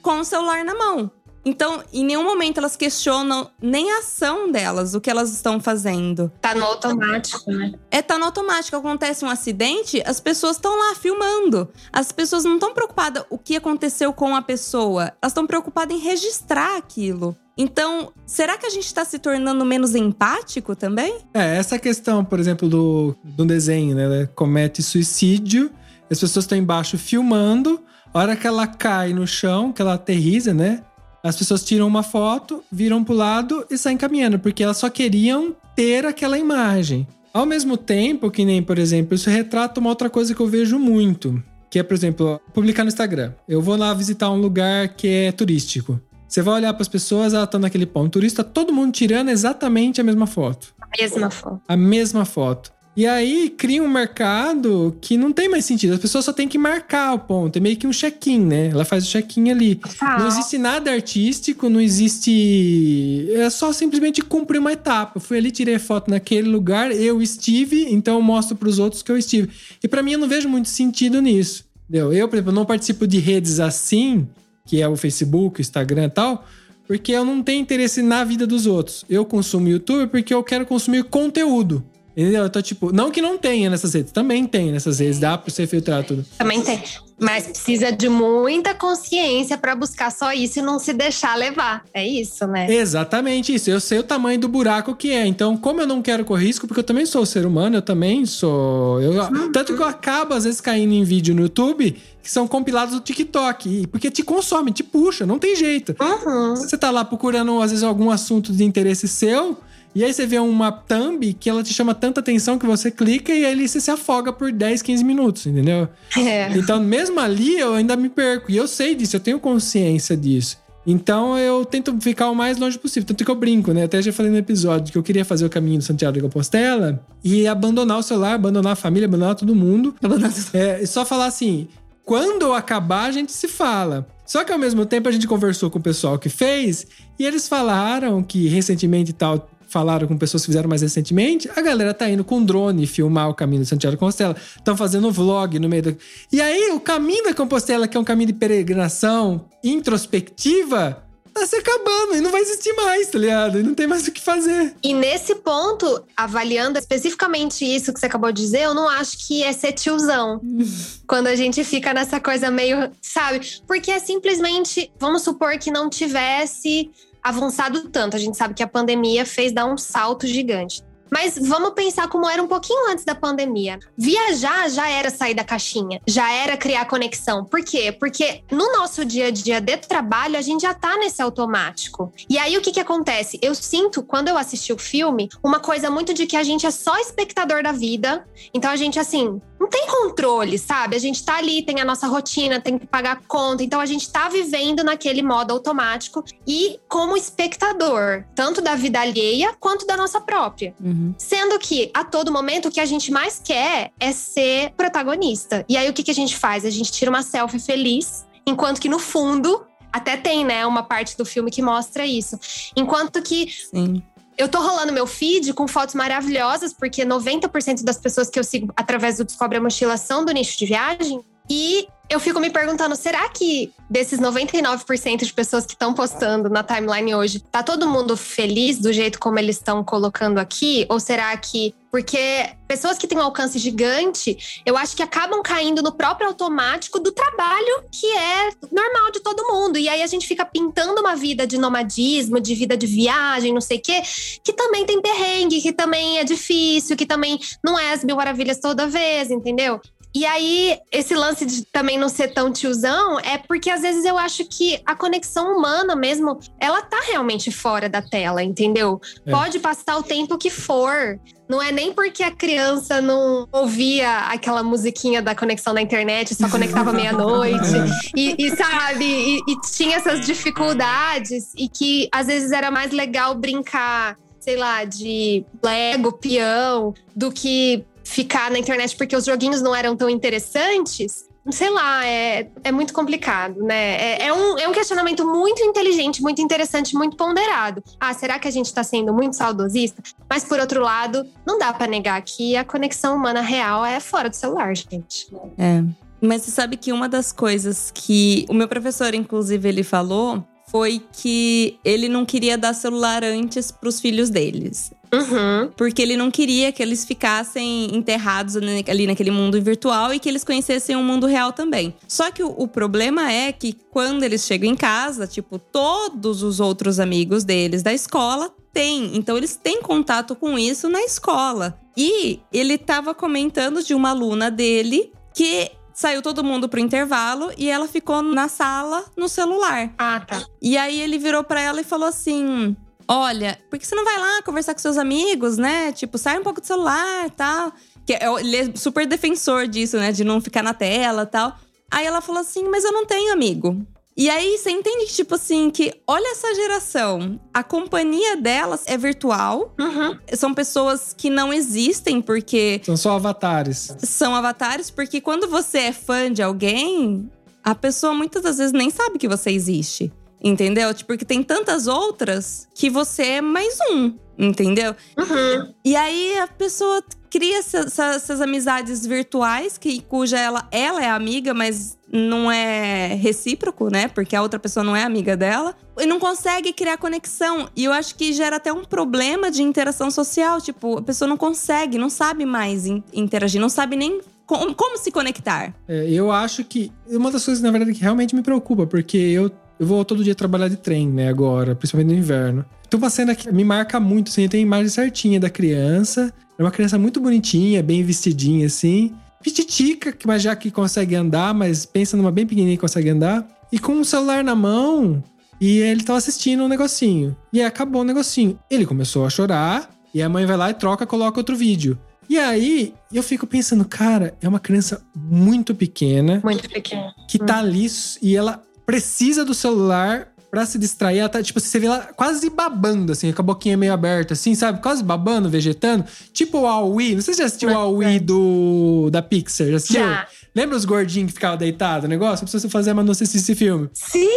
com o celular na mão. Então, em nenhum momento elas questionam nem a ação delas, o que elas estão fazendo. Tá no automático, né? É, tá no automático. Acontece um acidente, as pessoas estão lá filmando. As pessoas não estão preocupadas o que aconteceu com a pessoa. Elas estão preocupadas em registrar aquilo. Então, será que a gente está se tornando menos empático também? É, essa questão, por exemplo, do, do desenho, né? Comete suicídio as pessoas estão embaixo filmando. A hora que ela cai no chão, que ela aterriza, né? As pessoas tiram uma foto, viram pro lado e saem caminhando, porque elas só queriam ter aquela imagem. Ao mesmo tempo que nem, por exemplo, isso retrata uma outra coisa que eu vejo muito, que é, por exemplo, publicar no Instagram. Eu vou lá visitar um lugar que é turístico. Você vai olhar para as pessoas, elas estão naquele ponto turista, todo mundo tirando exatamente a mesma foto. A mesma foto. A mesma foto. E aí cria um mercado que não tem mais sentido. As pessoas só têm que marcar o ponto. É meio que um check-in, né? Ela faz o check-in ali. Ah. Não existe nada artístico, não existe. É só simplesmente cumprir uma etapa. Eu fui ali, tirei foto naquele lugar, eu estive, então eu mostro para os outros que eu estive. E para mim eu não vejo muito sentido nisso. Entendeu? Eu, por exemplo, não participo de redes assim, que é o Facebook, o Instagram e tal, porque eu não tenho interesse na vida dos outros. Eu consumo YouTube porque eu quero consumir conteúdo. Entendeu? Então, tipo, não que não tenha nessas redes, também tem nessas redes, dá pra você filtrar tudo. Também tem. Mas precisa de muita consciência para buscar só isso e não se deixar levar. É isso, né? Exatamente isso. Eu sei o tamanho do buraco que é. Então, como eu não quero correr risco, porque eu também sou ser humano, eu também sou. Eu... Uhum. Tanto que eu acabo, às vezes, caindo em vídeo no YouTube que são compilados do TikTok. Porque te consome, te puxa, não tem jeito. Uhum. Você tá lá procurando, às vezes, algum assunto de interesse seu. E aí você vê uma thumb que ela te chama tanta atenção que você clica e aí você se afoga por 10, 15 minutos, entendeu? É. Então, mesmo ali, eu ainda me perco. E eu sei disso, eu tenho consciência disso. Então eu tento ficar o mais longe possível. Tanto que eu brinco, né? Até já falei no episódio que eu queria fazer o caminho do Santiago de Compostela e abandonar o celular, abandonar a família, abandonar todo mundo. Abandonar. É, só falar assim: quando acabar, a gente se fala. Só que ao mesmo tempo a gente conversou com o pessoal que fez e eles falaram que recentemente e tal falaram com pessoas que fizeram mais recentemente, a galera tá indo com drone filmar o caminho de Santiago de Compostela. Estão fazendo vlog no meio do. E aí, o caminho da Compostela, que é um caminho de peregrinação introspectiva, tá se acabando e não vai existir mais, tá ligado? E não tem mais o que fazer. E nesse ponto, avaliando especificamente isso que você acabou de dizer, eu não acho que é ser tiozão. Quando a gente fica nessa coisa meio, sabe? Porque é simplesmente, vamos supor que não tivesse avançado tanto. A gente sabe que a pandemia fez dar um salto gigante. Mas vamos pensar como era um pouquinho antes da pandemia. Viajar já era sair da caixinha, já era criar conexão. Por quê? Porque no nosso dia a dia de trabalho, a gente já tá nesse automático. E aí o que que acontece? Eu sinto, quando eu assisti o filme, uma coisa muito de que a gente é só espectador da vida. Então a gente, assim, não tem controle, sabe? A gente tá ali, tem a nossa rotina, tem que pagar conta. Então a gente tá vivendo naquele modo automático e como espectador, tanto da vida alheia quanto da nossa própria. Uhum. Sendo que a todo momento o que a gente mais quer é ser protagonista. E aí o que, que a gente faz? A gente tira uma selfie feliz, enquanto que no fundo até tem, né, uma parte do filme que mostra isso. Enquanto que Sim. Eu tô rolando meu feed com fotos maravilhosas, porque 90% das pessoas que eu sigo através do Descobre a Mochila são do nicho de viagem. E eu fico me perguntando, será que desses 99% de pessoas que estão postando na timeline hoje, tá todo mundo feliz do jeito como eles estão colocando aqui? Ou será que. Porque pessoas que têm um alcance gigante, eu acho que acabam caindo no próprio automático do trabalho que é normal de todo mundo. E aí a gente fica pintando uma vida de nomadismo, de vida de viagem, não sei o quê, que também tem perrengue, que também é difícil, que também não é as mil maravilhas toda vez, entendeu? E aí, esse lance de também não ser tão tiozão é porque às vezes eu acho que a conexão humana mesmo, ela tá realmente fora da tela, entendeu? É. Pode passar o tempo que for. Não é nem porque a criança não ouvia aquela musiquinha da conexão na internet, só conectava meia-noite. E, e, sabe, e, e tinha essas dificuldades, e que às vezes era mais legal brincar, sei lá, de Lego, peão, do que ficar na internet porque os joguinhos não eram tão interessantes. Sei lá, é, é muito complicado, né? É, é um, é um questionamento muito inteligente, muito interessante, muito ponderado. Ah, será que a gente tá sendo muito saudosista? Mas, por outro lado, não dá pra negar que a conexão humana real é fora do celular, gente. É. Mas você sabe que uma das coisas que o meu professor, inclusive, ele falou foi que ele não queria dar celular antes pros filhos deles. Uhum. Porque ele não queria que eles ficassem enterrados ali naquele mundo virtual e que eles conhecessem o mundo real também. Só que o, o problema é que quando eles chegam em casa, tipo, todos os outros amigos deles da escola têm. Então eles têm contato com isso na escola. E ele tava comentando de uma aluna dele que saiu todo mundo pro intervalo e ela ficou na sala no celular. Ah, tá. E aí ele virou pra ela e falou assim: Olha, por que você não vai lá conversar com seus amigos, né? Tipo, sai um pouco do celular e tal. Que é- ele é super defensor disso, né? De não ficar na tela e tal. Aí ela falou assim: Mas eu não tenho amigo. E aí você entende que, tipo assim, que olha essa geração. A companhia delas é virtual. Uhum. São pessoas que não existem porque São só avatares. são avatares, porque quando você é fã de alguém, a pessoa muitas das vezes nem sabe que você existe. Entendeu? Tipo, porque tem tantas outras que você é mais um. Entendeu? Uhum. E aí a pessoa cria essa- essa- essas amizades virtuais, que, cuja ela, ela é amiga, mas não é recíproco, né? Porque a outra pessoa não é amiga dela. E não consegue criar conexão. E eu acho que gera até um problema de interação social. Tipo, a pessoa não consegue, não sabe mais in- interagir, não sabe nem como, como se conectar. É, eu acho que uma das coisas, na verdade, que realmente me preocupa, porque eu, eu vou todo dia trabalhar de trem, né, agora, principalmente no inverno. Tem uma cena que me marca muito, assim, tem a imagem certinha da criança. É uma criança muito bonitinha, bem vestidinha, assim. Pititica, que- mas já que consegue andar, mas pensa numa bem pequenininha que consegue andar. E com um celular na mão, e ele tava assistindo um negocinho. E aí acabou o negocinho. Ele começou a chorar, e a mãe vai lá e troca, coloca outro vídeo. E aí, eu fico pensando, cara, é uma criança muito pequena Muito pequeno. que tá ali e ela precisa do celular pra se distrair. Ela tá, tipo, você vê ela quase babando, assim, com a boquinha meio aberta, assim, sabe? Quase babando, vegetando. Tipo o Aoi. Não sei se você já assistiu o Aoi do, da Pixar. Já assistiu? Já. Lembra os gordinhos que ficavam deitados? O negócio? Precisa fazer, mas não assistir esse filme. Sim,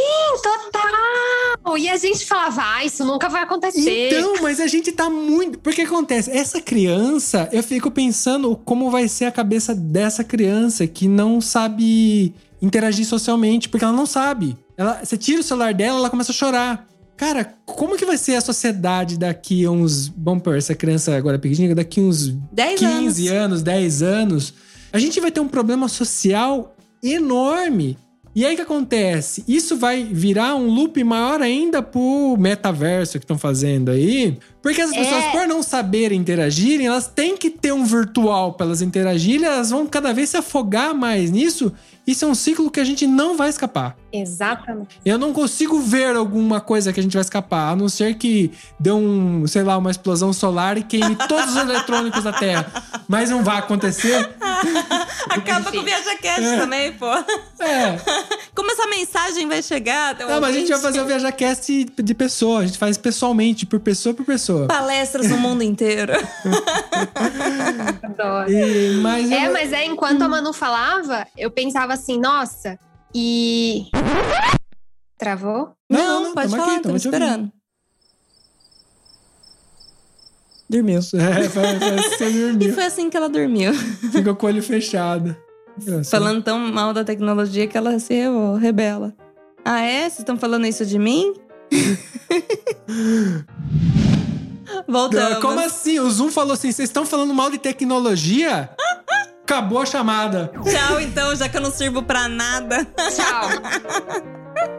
total! E a gente falava, ah, isso nunca vai acontecer. Então, mas a gente tá muito. Porque acontece, essa criança, eu fico pensando como vai ser a cabeça dessa criança que não sabe interagir socialmente, porque ela não sabe. Ela, você tira o celular dela, ela começa a chorar. Cara, como que vai ser a sociedade daqui a uns. Vamos pôr essa criança agora pequenininha, daqui a uns 10 15 anos. anos, 10 anos, a gente vai ter um problema social enorme. E aí o que acontece? Isso vai virar um loop maior ainda pro metaverso que estão fazendo aí. Porque as É. pessoas, por não saberem interagirem, elas têm que ter um virtual para elas interagirem, elas vão cada vez se afogar mais nisso. Isso é um ciclo que a gente não vai escapar. Exatamente. Eu não consigo ver alguma coisa que a gente vai escapar, a não ser que dê um, sei lá, uma explosão solar e queime todos os eletrônicos da Terra. Mas não vai acontecer. Acaba com o ViajaCast É. também, pô. É. Como essa mensagem vai chegar até o Não, mas a gente vai ouvinte? fazer o ViajaCast de pessoa. A gente faz pessoalmente, por pessoa por pessoa. Palestras no mundo inteiro. Adoro. E, mas É, eu- mas é, enquanto a Manu falava, eu pensava assim, nossa, e. Travou? Não, não, pode tamo falar, aqui, tamo tô esperando. Dormiu. É, parece que você E dormiu. foi assim que ela dormiu. Fica com o olho fechado. Engraçado. Falando tão mal da tecnologia que ela se re- rebela. Ah, é? Vocês estão falando isso de mim? Voltamos. Como assim? O Zoom falou assim: vocês estão falando mal de tecnologia? Acabou a chamada. Tchau, então, já que eu não sirvo pra nada. Tchau.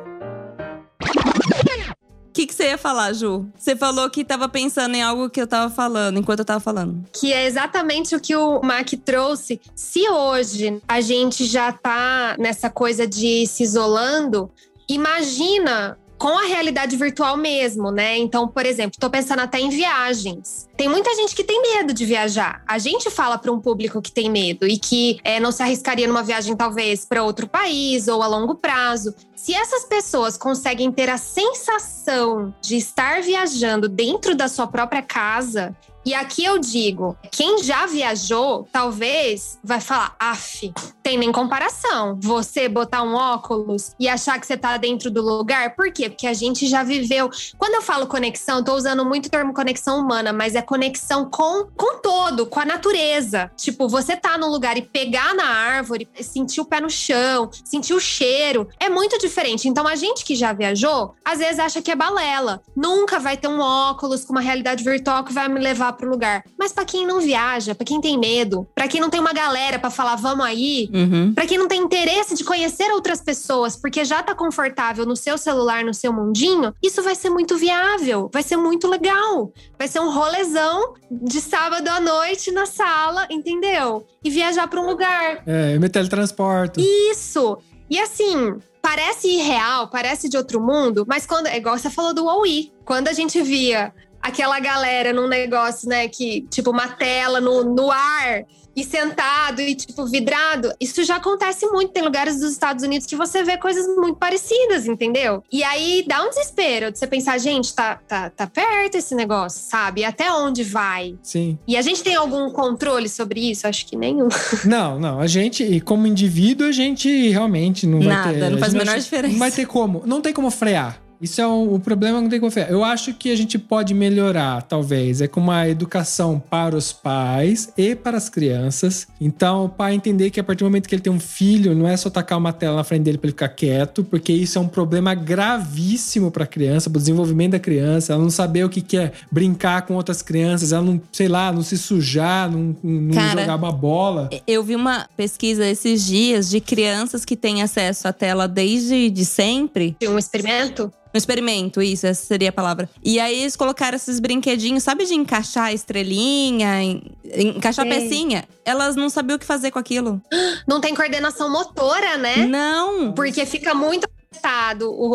Que, que você ia falar, Ju? Você falou que tava pensando em algo que eu tava falando, enquanto eu tava falando. que é exatamente o que o Mac trouxe. Se hoje a gente já tá nessa coisa de se isolando, imagina com a realidade virtual mesmo, né? Então, por exemplo, tô pensando até em viagens. Tem muita gente que tem medo de viajar. A gente fala para um público que tem medo e que é, não se arriscaria numa viagem, talvez, para outro país ou a longo prazo. Se essas pessoas conseguem ter a sensação de estar viajando dentro da sua própria casa, e aqui eu digo, quem já viajou, talvez vai falar, af, tem nem comparação. Você botar um óculos e achar que você tá dentro do lugar, por quê? Porque a gente já viveu. Quando eu falo conexão, tô usando muito o termo conexão humana, mas é conexão com com todo, com a natureza. Tipo, você tá num lugar e pegar na árvore, sentir o pé no chão, sentir o cheiro, é muito diferente. Então a gente que já viajou, às vezes acha que é balela. Nunca vai ter um óculos com uma realidade virtual que vai me levar pro lugar. Mas pra quem não viaja, pra quem tem medo, pra quem não tem uma galera pra falar vamos aí, Uhum. Pra quem não tem interesse de conhecer outras pessoas, porque já tá confortável no seu celular, no seu mundinho, isso vai ser muito viável, vai ser muito legal. Vai ser um rolezão de sábado à noite na sala, entendeu? E viajar pra um lugar. É, eu me teletransporto. Isso! E assim, parece irreal, parece de outro mundo, mas quando. É igual você falou do Huawei. Quando a gente via aquela galera num negócio, né, que, tipo, uma tela no, no ar e sentado e, tipo, vidrado, isso já acontece muito. Tem lugares dos Estados Unidos que você vê coisas muito parecidas, entendeu? E aí dá um desespero de você pensar, gente, tá, tá, tá perto esse negócio, sabe? E até onde vai? Sim. E a gente tem algum controle sobre isso? Acho que nenhum. Não, não. A gente, e como indivíduo, a gente realmente não vai Nada, ter. não faz a menor diferença. Não vai ter como. Não tem como frear. Isso é o, o problema, não tem como. Eu acho que a gente pode melhorar, talvez. É com uma educação para os pais e para as crianças. Então, o pai entender que a partir do momento que ele tem um filho, não é só tacar uma tela na frente dele para ele ficar quieto, porque isso é um problema gravíssimo para a criança, para o desenvolvimento da criança. Ela não saber o que que é brincar com outras crianças, ela não, sei lá, não se sujar, não, não Cara, jogar uma bola. Eu vi uma pesquisa esses dias de crianças que têm acesso à tela desde de sempre. Um experimento? Um experimento, isso, essa seria a palavra. E aí eles colocaram esses brinquedinhos, sabe, de encaixar estrelinha, en- encaixar Sei. pecinha? Elas não sabiam o que fazer com aquilo. Não tem coordenação motora, né? Não! Porque fica muito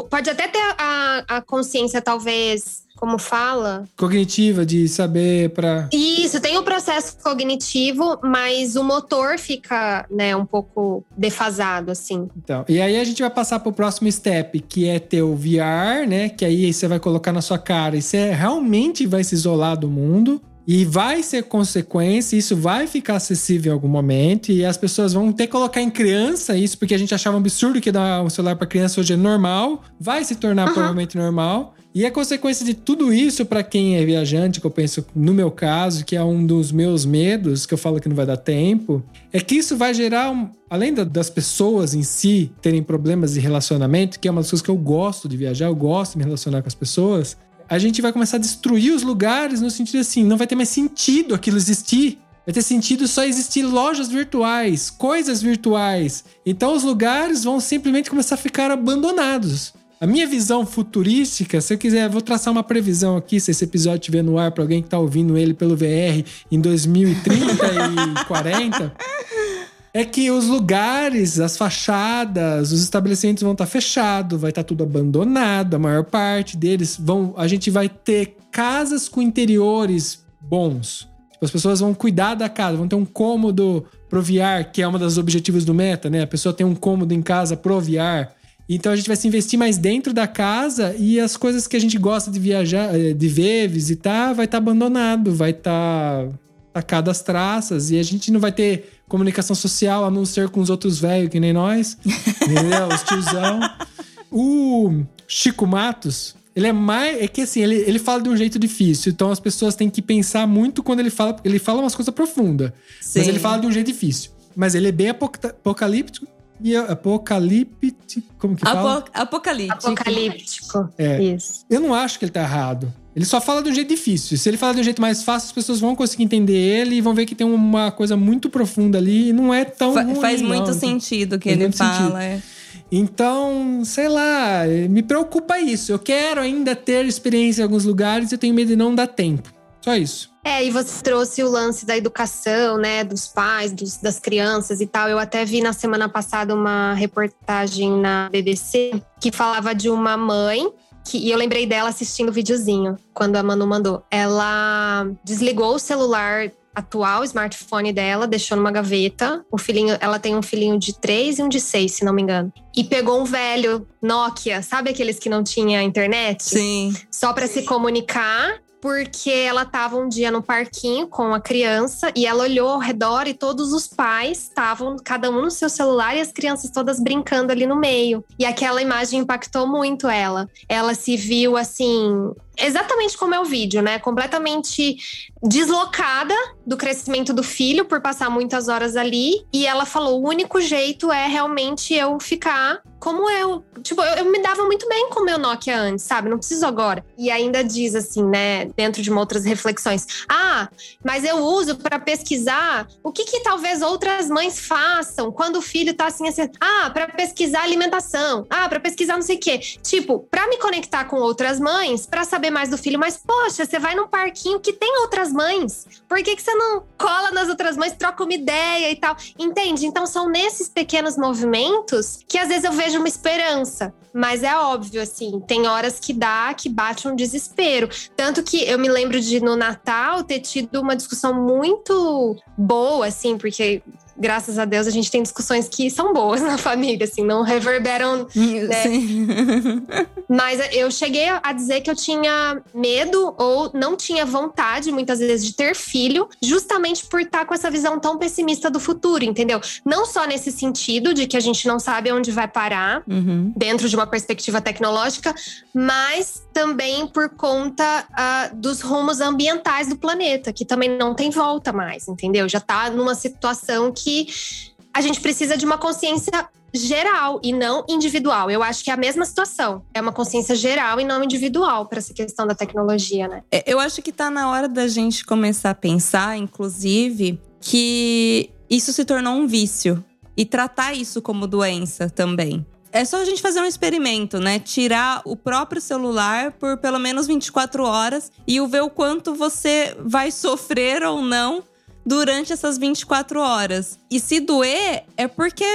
Pode até ter a, a consciência, talvez, como fala. Cognitiva, de saber para Isso, tem o processo cognitivo, mas o motor fica, né, um pouco defasado, assim. Então, e aí a gente vai passar pro próximo step, que é ter o VR, né? Que aí você vai colocar na sua cara e você realmente vai se isolar do mundo. E vai ser consequência, isso vai ficar acessível em algum momento, e as pessoas vão ter que colocar em criança isso, porque a gente achava um absurdo que dar um celular para criança hoje é normal, vai se tornar uhum. provavelmente normal. E a consequência de tudo isso, para quem é viajante, que eu penso no meu caso, que é um dos meus medos, que eu falo que não vai dar tempo, é que isso vai gerar, um, além das pessoas em si terem problemas de relacionamento, que é uma das coisas que eu gosto de viajar, eu gosto de me relacionar com as pessoas, a gente vai começar a destruir os lugares no sentido assim, não vai ter mais sentido aquilo existir. Vai ter sentido só existir lojas virtuais, coisas virtuais. Então os lugares vão simplesmente começar a ficar abandonados. A minha visão futurística, se eu quiser, vou traçar uma previsão aqui, se esse episódio estiver no ar para alguém que está ouvindo ele pelo VR em 2030 e 40, é que os lugares, as fachadas, os estabelecimentos vão estar tá fechados, vai estar tá tudo abandonado, a maior parte deles vão, a gente vai ter casas com interiores bons. Tipo, as pessoas vão cuidar da casa, vão ter um cômodo pro VR, que é um dos objetivos do Meta, né? A pessoa tem um cômodo em casa pro VR então a gente vai se investir mais dentro da casa e as coisas que a gente gosta de viajar, eh, de ver, visitar, vai estar tá abandonado, vai estar tá tacado as traças e a gente não vai ter comunicação social a não ser com os outros velhos que nem nós, entendeu? Os tiozão. O Chico Matos, ele é mais. É que assim, ele, ele fala de um jeito difícil. Então as pessoas têm que pensar muito quando ele fala. Ele fala umas coisas profundas. Mas ele fala de um jeito difícil. Mas ele é bem apocalíptico e apocalíptico. Como que fala? apocalíptico. Apocalíptico. É. Isso. Eu não acho que ele tá errado. Ele só fala de um jeito difícil. Se ele falar de um jeito mais fácil, as pessoas vão conseguir entender ele e vão ver que tem uma coisa muito profunda ali e não é tão. Fa ruim, faz muito não. sentido o que ele fala. É. Então, sei lá, me preocupa isso. Eu quero ainda ter experiência em alguns lugares e eu tenho medo de não dar tempo. Só isso. É, e você trouxe o lance da educação, né, dos pais, dos, das crianças e tal. Eu até vi na semana passada uma reportagem na BBC que falava de uma mãe que, e eu lembrei dela assistindo o videozinho quando a Manu mandou. Ela desligou o celular atual, o smartphone dela, deixou numa gaveta. O filhinho, ela tem um filhinho de três e um de seis, se não me engano. E pegou um velho Nokia, sabe aqueles que não tinha internet? Sim. Só para se comunicar porque ela estava um dia no parquinho com a criança e ela olhou ao redor e todos os pais estavam, cada um no seu celular e as crianças todas brincando ali no meio. E aquela imagem impactou muito ela. Ela se viu assim, exatamente como é o vídeo, né? Completamente deslocada do crescimento do filho por passar muitas horas ali. E ela falou: o único jeito é realmente eu ficar como eu. Tipo, eu, eu me dava muito bem com o meu Nokia antes, sabe? Não preciso agora. E ainda diz assim, né? Dentro de outras reflexões: ah, mas eu uso para pesquisar o que, que talvez outras mães façam quando o filho tá assim, assim. Ah, para pesquisar alimentação. Ah, para pesquisar não sei o quê. Tipo, para me conectar com outras mães, para saber mais do filho, mas poxa, você vai num parquinho que tem outras mães. Por que, que você não cola nas outras mães, troca uma ideia e tal? Entende? Então são nesses pequenos movimentos que às vezes eu vejo uma esperança. Mas é óbvio, assim, tem horas que dá, que bate um desespero. Tanto que eu me lembro de no Natal ter tido uma discussão muito boa, assim, porque graças a Deus, a gente tem discussões que são boas na família, assim, não reverberam. Né? Sim. Mas eu cheguei a dizer que eu tinha medo ou não tinha vontade, muitas vezes, de ter filho, justamente por estar com essa visão tão pessimista do futuro, entendeu? Não só nesse sentido de que a gente não sabe onde vai parar, uhum. dentro de uma perspectiva tecnológica, mas também por conta uh, dos rumos ambientais do planeta, que também não tem volta mais, entendeu? Já tá numa situação que a gente precisa de uma consciência geral e não individual. Eu acho que é a mesma situação. É uma consciência geral e não individual para essa questão da tecnologia, né? É, eu acho que tá na hora da gente começar a pensar, inclusive, que isso se tornou um vício e tratar isso como doença também. É só a gente fazer um experimento, né? Tirar o próprio celular por pelo menos 24 horas e ver o quanto você vai sofrer ou não durante essas 24 horas. E se doer, é porque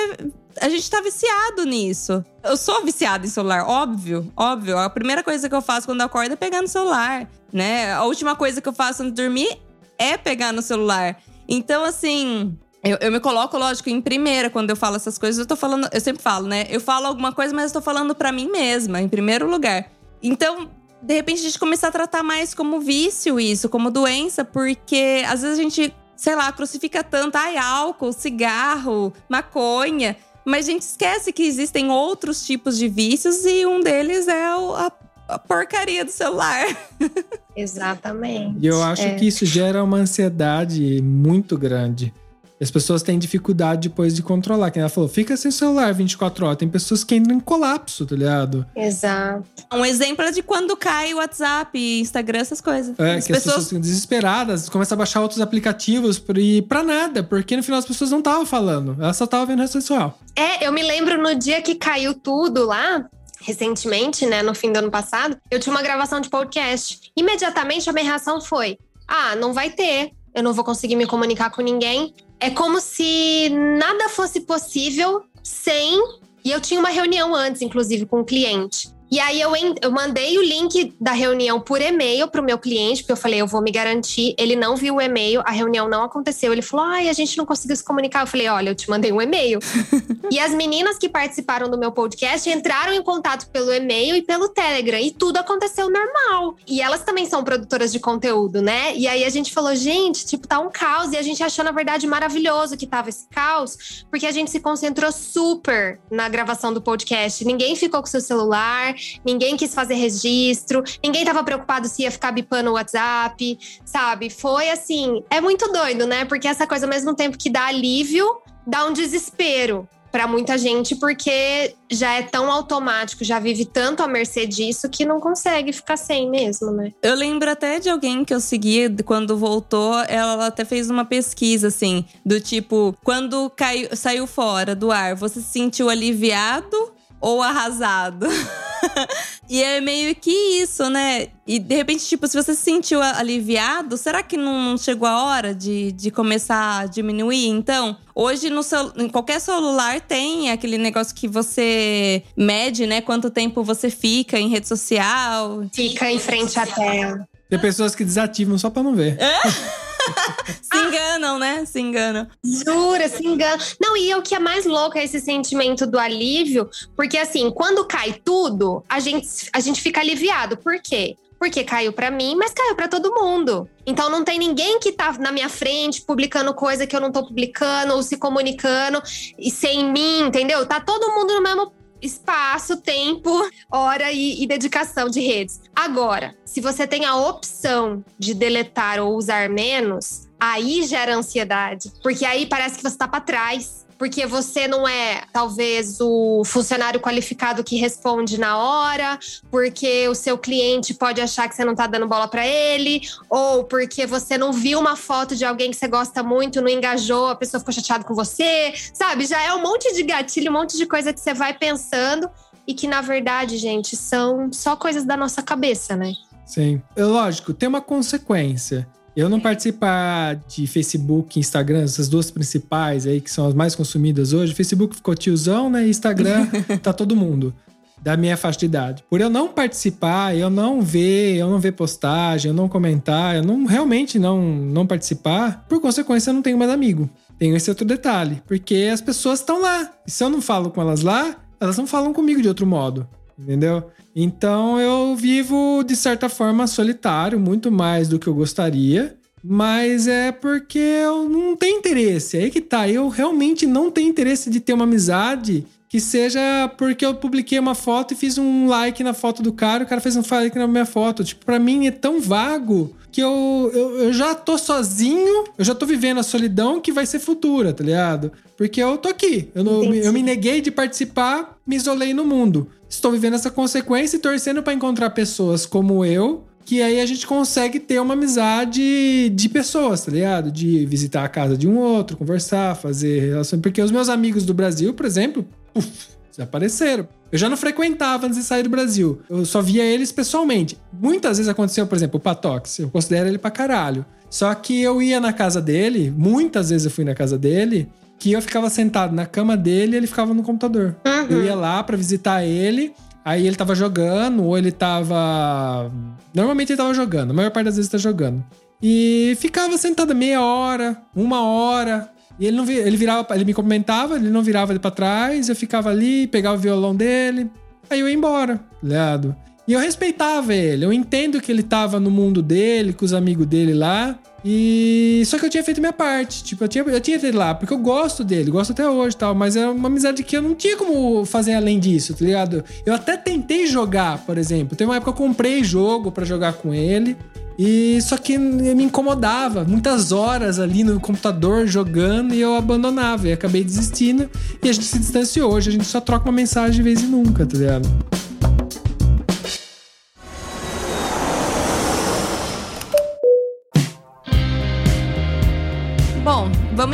a gente tá viciado nisso. Eu sou viciado em celular, óbvio, óbvio. A primeira coisa que eu faço quando acordo é pegar no celular, né? A última coisa que eu faço antes de dormir é pegar no celular. Então, assim, eu, eu, me coloco, lógico, em primeira quando eu falo essas coisas. Eu tô falando, eu sempre falo, né? Eu falo alguma coisa, mas eu tô falando para mim mesma, em primeiro lugar. Então, de repente a gente começar a tratar mais como vício isso, como doença, porque às vezes a gente, sei lá, crucifica tanto, ai, álcool, cigarro, maconha. Mas a gente esquece que existem outros tipos de vícios e um deles é a, a porcaria do celular. Exatamente. E eu acho é. que isso gera uma ansiedade muito grande. As pessoas têm dificuldade depois de controlar. Quem ela falou, fica sem celular 24 horas. Tem pessoas que entram em colapso, tá ligado? Exato. Um exemplo é de quando cai o WhatsApp, Instagram, essas coisas. É, as que as pessoas pessoas ficam desesperadas, começam a baixar outros aplicativos e pra nada, porque no final as pessoas não estavam falando, elas só estavam vendo rede social. É, eu me lembro no dia que caiu tudo lá, recentemente, né, no fim do ano passado, eu tinha uma gravação de podcast. Imediatamente a minha reação foi: ah, não vai ter, eu não vou conseguir me comunicar com ninguém. É como se nada fosse possível sem. E eu tinha uma reunião antes, inclusive, com o um cliente. E aí eu, eu mandei o link da reunião por e-mail para o meu cliente, porque eu falei, eu vou me garantir. Ele não viu o e-mail, a reunião não aconteceu. Ele falou, ai, a gente não conseguiu se comunicar. Eu falei, olha, eu te mandei um e-mail. e as meninas que participaram do meu podcast entraram em contato pelo e-mail e pelo Telegram. E tudo aconteceu normal. E elas também são produtoras de conteúdo, né? E aí a gente falou, gente, tipo, tá um caos. E a gente achou, na verdade, maravilhoso que tava esse caos, porque a gente se concentrou super na gravação do podcast. Ninguém ficou com seu celular ninguém quis fazer registro, ninguém tava preocupado se ia ficar bipando o WhatsApp, sabe? Foi assim, é muito doido, né? Porque essa coisa, ao mesmo tempo que dá alívio, dá um desespero para muita gente, porque já é tão automático, já vive tanto à mercê disso que não consegue ficar sem mesmo, né? Eu lembro até de alguém que eu segui quando voltou, ela até fez uma pesquisa assim, do tipo, quando caiu, saiu fora do ar, você se sentiu aliviado ou arrasado? e é meio que isso, né? E de repente, tipo, se você se sentiu aliviado, será que não chegou a hora de, de começar a diminuir? Então, hoje no cel em qualquer celular tem aquele negócio que você mede, né? Quanto tempo você fica em rede social. Fica em frente à tela. Tem pessoas que desativam só pra não ver. É? se enganam, né? Se enganam. Jura, se enganam. Não, e o que é mais louco é esse sentimento do alívio, porque assim, quando cai tudo, a gente, a gente fica aliviado. Por quê? Porque caiu para mim, mas caiu para todo mundo. Então não tem ninguém que tá na minha frente publicando coisa que eu não tô publicando ou se comunicando e sem mim, entendeu? Tá todo mundo no mesmo espaço, tempo, hora e, e, dedicação de redes. Agora, se você tem a opção de deletar ou usar menos, aí gera ansiedade, porque aí parece que você tá para trás porque você não é, talvez, o funcionário qualificado que responde na hora, porque o seu cliente pode achar que você não tá dando bola para ele, ou porque você não viu uma foto de alguém que você gosta muito, não engajou, a pessoa ficou chateada com você, sabe? Já é um monte de gatilho, um monte de coisa que você vai pensando e que, na verdade, gente, são só coisas da nossa cabeça, né? Sim. É lógico, tem uma consequência. Eu não participar de Facebook, Instagram, essas duas principais aí que são as mais consumidas hoje. Facebook ficou tiozão, né? Instagram tá todo mundo da minha faixa de idade. Por eu não participar, eu não ver, eu não ver postagem, eu não comentar, eu não realmente não não participar, por consequência eu não tenho mais amigo. Tenho esse outro detalhe, porque as pessoas estão lá. E se eu não falo com elas lá, elas não falam comigo de outro modo, entendeu? Então eu vivo de certa forma solitário, muito mais do que eu gostaria. Mas é porque eu não tenho interesse. Aí que tá. Eu realmente não tenho interesse de ter uma amizade que seja porque eu publiquei uma foto e fiz um like na foto do cara, o cara fez um like na minha foto. Tipo, pra mim é tão vago que eu, eu, eu, já tô sozinho, eu já tô vivendo a solidão que vai ser futura, tá ligado? Porque eu tô aqui. Eu, não, eu me neguei de participar, me isolei no mundo estou vivendo essa consequência e torcendo para encontrar pessoas como eu, que aí a gente consegue ter uma amizade de pessoas, tá ligado? De visitar a casa de um outro, conversar, fazer relações. Porque os meus amigos do Brasil, por exemplo, uf, desapareceram. Eu já não frequentava antes de sair do Brasil. Eu só via eles pessoalmente. Muitas vezes aconteceu, por exemplo, o Patox. Eu considero ele pra caralho. Só que eu ia na casa dele, muitas vezes eu fui na casa dele, que eu ficava sentado na cama dele e ele ficava no computador. Uhum. Eu ia lá para visitar ele, aí ele tava jogando, ou ele tava. Normalmente ele tava jogando, a maior parte das vezes tá jogando. E ficava sentado meia hora, uma hora. E ele não ele virava, ele me comentava, ele não virava ele pra trás, eu ficava ali, pegava o violão dele, aí eu ia embora, ligado? E eu respeitava ele. Eu entendo que ele tava no mundo dele, com os amigos dele lá. E só que eu tinha feito minha parte. Tipo, eu tinha, eu tinha feito lá, porque eu gosto dele, gosto até hoje tal. Mas é uma amizade que eu não tinha como fazer além disso, tá ligado? Eu até tentei jogar, por exemplo. Teve uma época que eu comprei jogo para jogar com ele. E só que me incomodava, muitas horas ali no computador jogando e eu abandonava e acabei desistindo. E a gente se distanciou. Hoje a gente só troca uma mensagem de vez em nunca, tá ligado?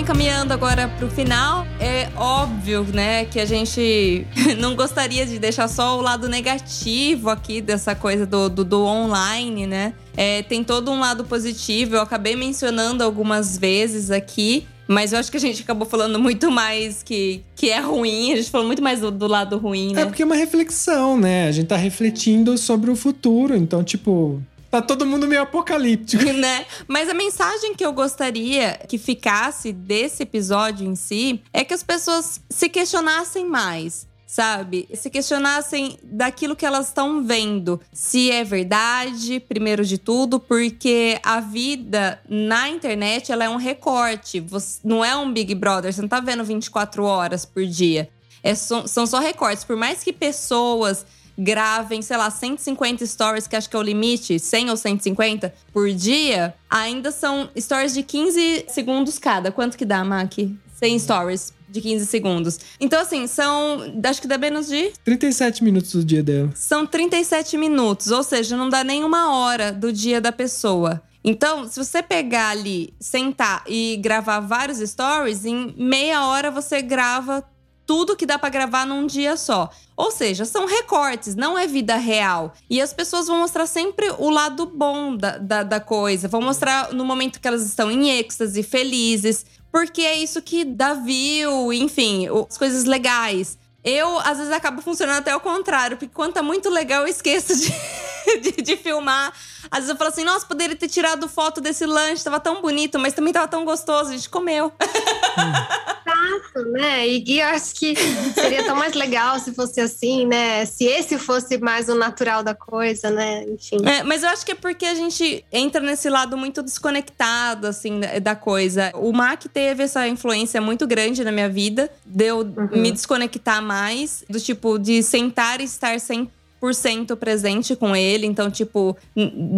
Encaminhando agora pro final. É óbvio, né, que a gente não gostaria de deixar só o lado negativo aqui dessa coisa do, do, do online, né? É, tem todo um lado positivo. Eu acabei mencionando algumas vezes aqui. Mas eu acho que a gente acabou falando muito mais que, que é ruim. A gente falou muito mais do, do lado ruim, né? É porque é uma reflexão, né? A gente tá refletindo sobre o futuro. Então, tipo, Tá todo mundo meio apocalíptico. né? Mas a mensagem que eu gostaria que ficasse desse episódio em si é que as pessoas se questionassem mais sabe? Se questionassem daquilo que elas estão vendo, se é verdade, primeiro de tudo, porque a vida na internet ela é um recorte, você, não é um Big Brother, você não tá vendo 24 horas por dia. É, são, são só recortes. Por mais que pessoas gravem, sei lá, 150 stories, que acho que é o limite, 100 ou 150 por dia, ainda são stories de 15 segundos cada. Quanto que dá, Mac? 100 stories de 15 segundos. Então, assim, são. Acho que dá menos de. 37 minutos do dia dela. São 37 minutos, ou seja, não dá nem uma hora do dia da pessoa. Então, se você pegar ali, sentar e gravar vários stories, em meia hora você grava tudo que dá para gravar num dia só. Ou seja, são recortes, não é vida real. E as pessoas vão mostrar sempre o lado bom da, da, da coisa. Vão mostrar no momento que elas estão em êxtase, felizes. Porque é isso que dá view, enfim, as coisas legais. Eu, às vezes, acabo funcionando até o contrário, porque quando tá muito legal, eu esqueço de, de, de, filmar. Às vezes eu falo assim, nossa, poderia ter tirado foto desse lanche, tava tão bonito, mas também tava tão gostoso, a gente comeu. Exato, né? E, eu acho que seria tão mais legal se fosse assim, né? Se esse fosse mais o natural da coisa, né? Enfim. É, mas eu acho que é porque a gente entra nesse lado muito desconectado, assim, da coisa. O Mac teve essa influência muito grande na minha vida, deu uhum. me desconectar mais, do tipo, de sentar e estar sempre 100% presente com ele, então tipo,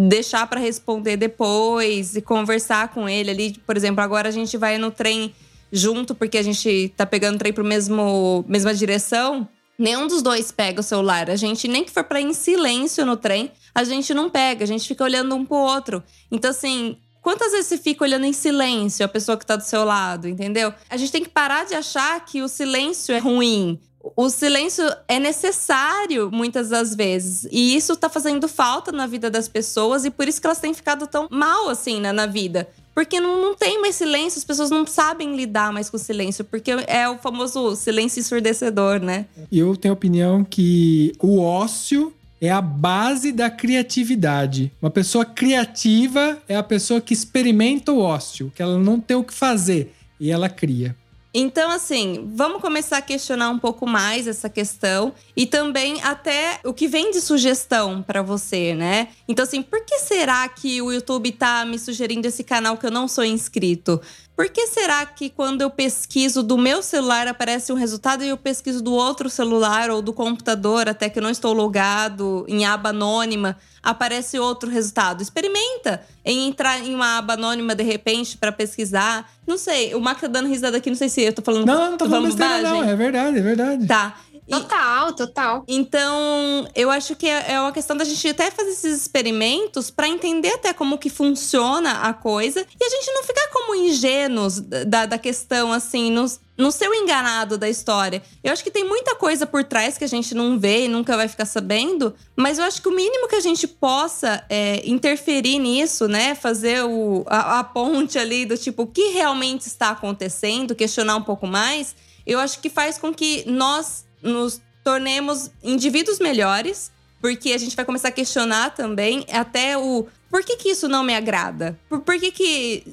deixar para responder depois e conversar com ele ali, por exemplo, agora a gente vai no trem junto porque a gente tá pegando o trem pro mesmo mesma direção. Nenhum dos dois pega o celular. A gente, nem que for ir em silêncio no trem, a gente não pega, a gente fica olhando um pro outro. Então, assim, Quantas vezes você fica olhando em silêncio a pessoa que tá do seu lado, entendeu? A gente tem que parar de achar que o silêncio é ruim o silêncio é necessário muitas das vezes. E isso tá fazendo falta na vida das pessoas e por isso que elas têm ficado tão mal assim né, na vida. Porque não, não tem mais silêncio, as pessoas não sabem lidar mais com o silêncio, porque é o famoso silêncio ensurdecedor, né? Eu tenho a opinião que o ócio é a base da criatividade. Uma pessoa criativa é a pessoa que experimenta o ócio, que ela não tem o que fazer e ela cria. Então, assim, vamos começar a questionar um pouco mais essa questão e também até o que vem de sugestão para você, né? Então, assim, por que será que o YouTube tá me sugerindo esse canal que eu não sou inscrito? Por que será que quando eu pesquiso do meu celular aparece um resultado e eu pesquiso do outro celular ou do computador, até que eu não estou logado em aba anônima, aparece outro resultado? Experimenta em entrar em uma aba anônima de repente para pesquisar. Não sei, o Mac tá dando risada aqui, não sei se eu tô falando Não, não tô, tô falando, falando besteira, não, é verdade, é verdade. Tá. Total, total. Então, eu acho que é, é uma questão da gente até fazer esses experimentos para entender até como que funciona a coisa e a gente não ficar como ingênuos da, da questão, assim, nos, no seu enganado da história. Eu acho que tem muita coisa por trás que a gente não vê e nunca vai ficar sabendo, mas eu acho que o mínimo que a gente possa é, interferir nisso, né? Fazer o, a, a ponte ali do tipo, o que realmente está acontecendo, questionar um pouco mais, eu acho que faz com que nós nos tornemos indivíduos melhores, porque a gente vai começar a questionar também até o por que, que isso não me agrada? Por, por que, que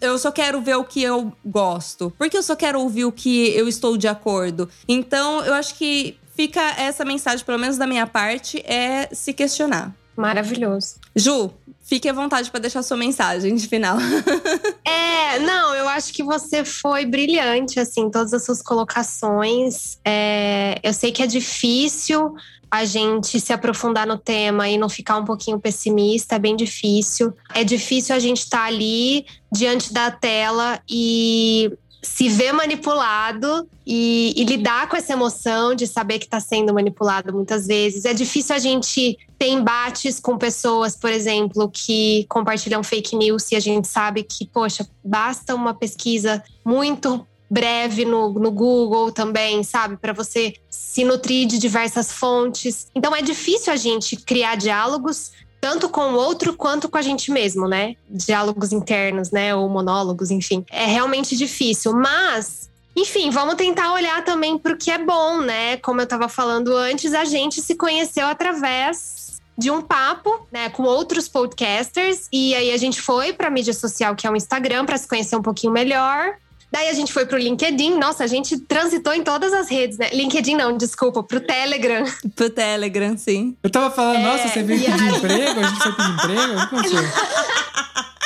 eu só quero ver o que eu gosto? Por que eu só quero ouvir o que eu estou de acordo? Então, eu acho que fica essa mensagem, pelo menos da minha parte, é se questionar. Maravilhoso. Ju, fique à vontade para deixar sua mensagem de final. é, não, eu acho que você foi brilhante, assim, todas as suas colocações. É, eu sei que é difícil a gente se aprofundar no tema e não ficar um pouquinho pessimista, é bem difícil. É difícil a gente estar tá ali diante da tela e se ver manipulado e, e, lidar com essa emoção de saber que está sendo manipulado muitas vezes. É difícil a gente ter embates com pessoas, por exemplo, que compartilham fake news e a gente sabe que, poxa, basta uma pesquisa muito breve no, no Google também, sabe? Para você se nutrir de diversas fontes. Então é difícil a gente criar diálogos tanto com o outro quanto com a gente mesmo, né? Diálogos internos, né? Ou monólogos, enfim. É realmente difícil, mas. Enfim, vamos tentar olhar também para o que é bom, né? Como eu estava falando antes, a gente se conheceu através de um papo, né, com outros podcasters e aí a gente foi para mídia social que é o Instagram para se conhecer um pouquinho melhor. Daí a gente foi pro LinkedIn. Nossa, a gente transitou em todas as redes, né? LinkedIn não, desculpa, pro Telegram. Pro Telegram, sim. Eu tava falando, é, nossa, você veio pedir aí... emprego? A gente foi pedir emprego? O que aconteceu?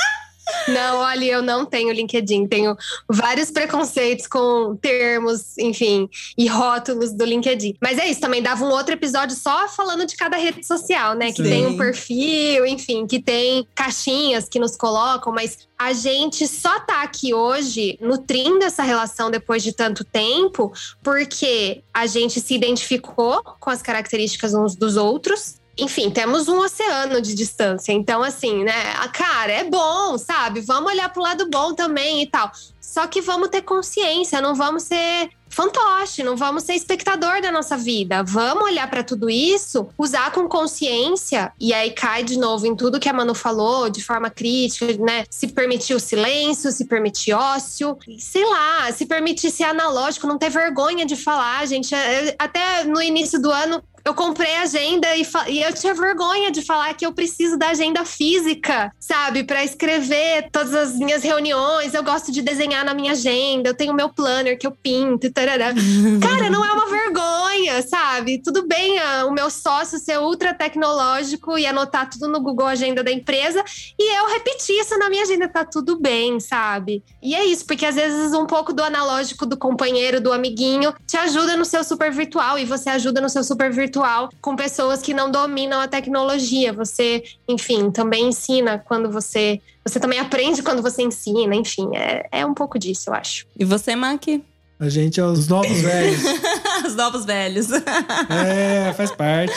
Não, olha, eu não tenho LinkedIn. Tenho vários preconceitos com termos, enfim, e rótulos do LinkedIn. Mas é isso, também dava um outro episódio só falando de cada rede social, né? Que Sim. tem um perfil, enfim, que tem caixinhas que nos colocam, mas a gente só tá aqui hoje nutrindo essa relação depois de tanto tempo, porque a gente se identificou com as características uns dos outros enfim, temos um oceano de distância. Então, assim, né? A cara é bom, sabe? Vamos olhar pro lado bom também e tal. Só que vamos ter consciência, não vamos ser fantoche, não vamos ser espectador da nossa vida. Vamos olhar para tudo isso, usar com consciência e aí cai de novo em tudo que a Manu falou, de forma crítica, né? Se permitir o silêncio, se permitir ócio, sei lá, se permitir ser analógico, não ter vergonha de falar, gente. Até no início do ano eu comprei agenda e, e, eu tinha vergonha de falar que eu preciso da agenda física, sabe? Para escrever todas as minhas reuniões. Eu gosto de desenhar na minha agenda, eu tenho meu planner que eu pinto e tarará. Cara, não é uma vergonha, sabe? Tudo bem ah, o meu sócio ser ultra tecnológico e anotar tudo no Google Agenda da empresa e eu repetir isso na minha agenda, tá tudo bem, sabe? E é isso, porque às vezes um pouco do analógico do companheiro, do amiguinho, te ajuda no seu super virtual e você ajuda no seu super virtual virtual com pessoas que não dominam a tecnologia. Você, enfim, também ensina quando você. Você também aprende quando você ensina, enfim, é, é um pouco disso, eu acho. E você, Mac? A gente é os novos velhos. os novos velhos. é, faz parte.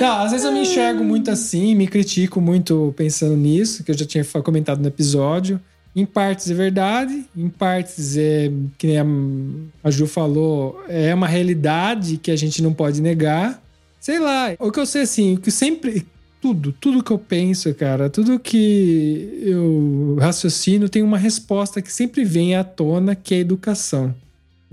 Não, às vezes eu me enxergo muito assim, me critico muito pensando nisso, que eu já tinha comentado no episódio. Em partes é verdade, em partes é, que nem a Ju falou, é uma realidade que a gente não pode negar. Sei lá, o que eu sei assim, o que sempre. Tudo, tudo que eu penso, cara, tudo que eu raciocino tem uma resposta que sempre vem à tona, que é educação.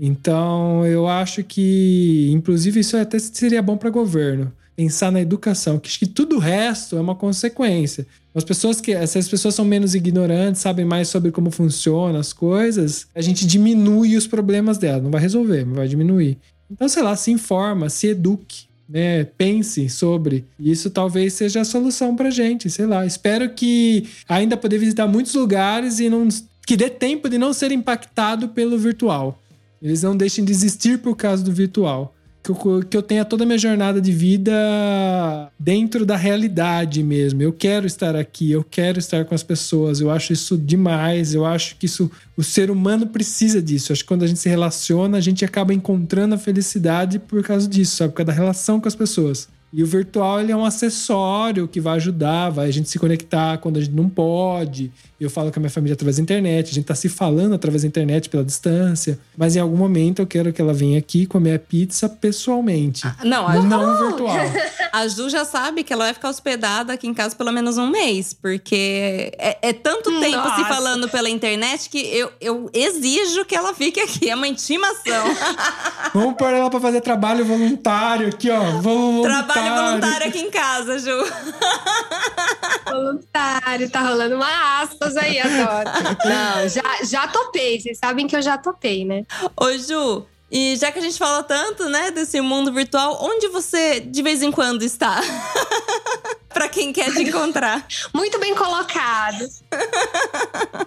Então, eu acho que, inclusive, isso até seria bom para governo pensar na educação, que, que tudo o resto é uma consequência. As pessoas que essas pessoas são menos ignorantes, sabem mais sobre como funcionam as coisas, a gente diminui os problemas dela, não vai resolver, mas vai diminuir. Então, sei lá, se informa, se eduque né, pense sobre. Isso talvez seja a solução pra gente, sei lá. Espero que ainda poder visitar muitos lugares e não que dê tempo de não ser impactado pelo virtual. Eles não deixem de existir por causa do virtual que eu, que eu tenha toda a minha jornada de vida dentro da realidade mesmo. Eu quero estar aqui, eu quero estar com as pessoas. Eu acho isso demais. Eu acho que isso o ser humano precisa disso. Eu acho que quando a gente se relaciona, a gente acaba encontrando a felicidade por causa disso, sabe? Por causa da relação com as pessoas. E o virtual ele é um acessório que vai ajudar, vai a gente se conectar quando a gente não pode. Eu falo com a minha família através da internet, a gente tá se falando através da internet pela distância. Mas em algum momento eu quero que ela venha aqui comer a pizza pessoalmente. Ah, não, a não Ju... virtual. A Ju já sabe que ela vai ficar hospedada aqui em casa pelo menos um mês, porque é, é tanto tempo Nossa. se falando pela internet que eu, eu exijo que ela fique aqui. É uma intimação. Vamos pôr ela pra fazer trabalho voluntário aqui, ó. Voluntário. Trabalho voluntário aqui em casa, Ju. Voluntário, tá rolando uma aspas aí agora. Não, já, já topei. Vocês sabem que eu já topei, né? Ô, Ju, E já que a gente fala tanto, né, desse mundo virtual, onde você de vez em quando está? para quem quer te encontrar. Muito bem colocado.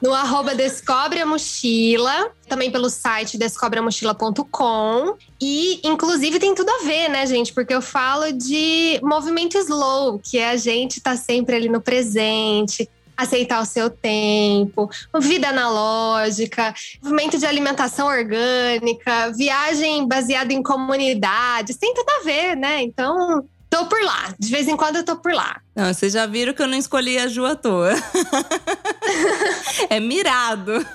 no arroba Descobre a Mochila, também pelo site descobreamochila.com. E, inclusive, tem tudo a ver, né, gente? Porque eu falo de movimento slow, que é a gente tá sempre ali no presente, aceitar o seu tempo, vida analógica, movimento de alimentação orgânica, viagem baseada em comunidades, tem tudo a ver, né? Então, tô por lá. De vez em quando eu tô por lá. Não, vocês já viram que eu não escolhi a Ju à toa. é mirado.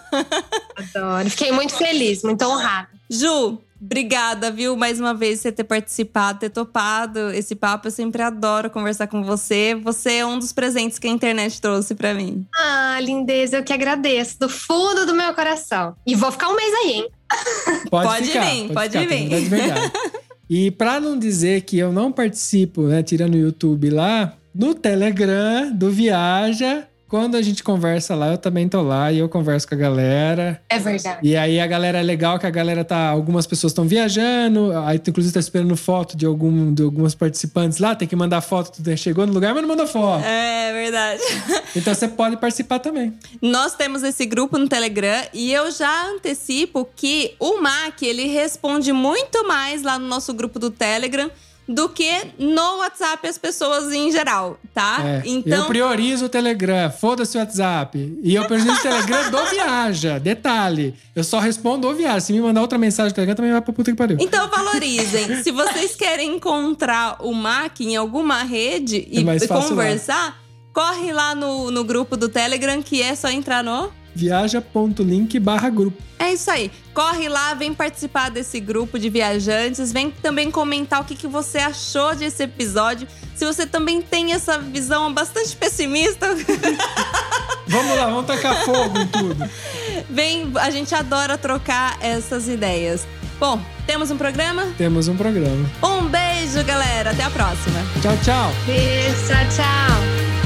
Adoro. Fiquei muito feliz, muito honrada. Ju, Obrigada, viu, mais uma vez, você ter participado, ter topado esse papo. Eu sempre adoro conversar com você. Você é um dos presentes que a internet trouxe para mim. Ah, lindeza, eu que agradeço, do fundo do meu coração. E vou ficar um mês aí, hein? Pode, pode ficar, vir, pode, pode vir. De verdade. E para não dizer que eu não participo, né, tirando o YouTube lá, no Telegram do Viaja, quando a gente conversa lá, eu também tô lá e eu converso com a galera. É verdade. E aí a galera é legal que a galera tá. Algumas pessoas estão viajando, aí tu, inclusive tá esperando foto de, algum, de algumas participantes lá, tem que mandar foto, tu chegou no lugar, mas não manda foto. É verdade. Então você pode participar também. Nós temos esse grupo no Telegram e eu já antecipo que o Mac ele responde muito mais lá no nosso grupo do Telegram do que no WhatsApp as pessoas em geral, tá? É, então eu priorizo o Telegram, foda-se o WhatsApp. E eu priorizo o Telegram do Viaja. Detalhe, eu só respondo o Viaja. Se me mandar outra mensagem do Telegram, também vai pra puta que pariu. Então valorizem. Se vocês querem encontrar o Mac em alguma rede e é conversar, lá. corre lá no, no grupo do Telegram, que é só entrar no viaja.link barra grupo. É isso aí. Corre lá, vem participar desse grupo de viajantes, vem também comentar o que, que você achou desse episódio. Se você também tem essa visão bastante pessimista. vamos lá, vamos tacar fogo em tudo. Vem, a gente adora trocar essas ideias. Bom, temos um programa? Temos um programa. Um beijo, galera. Até a próxima. Tchau, tchau. Beijo, tchau, tchau.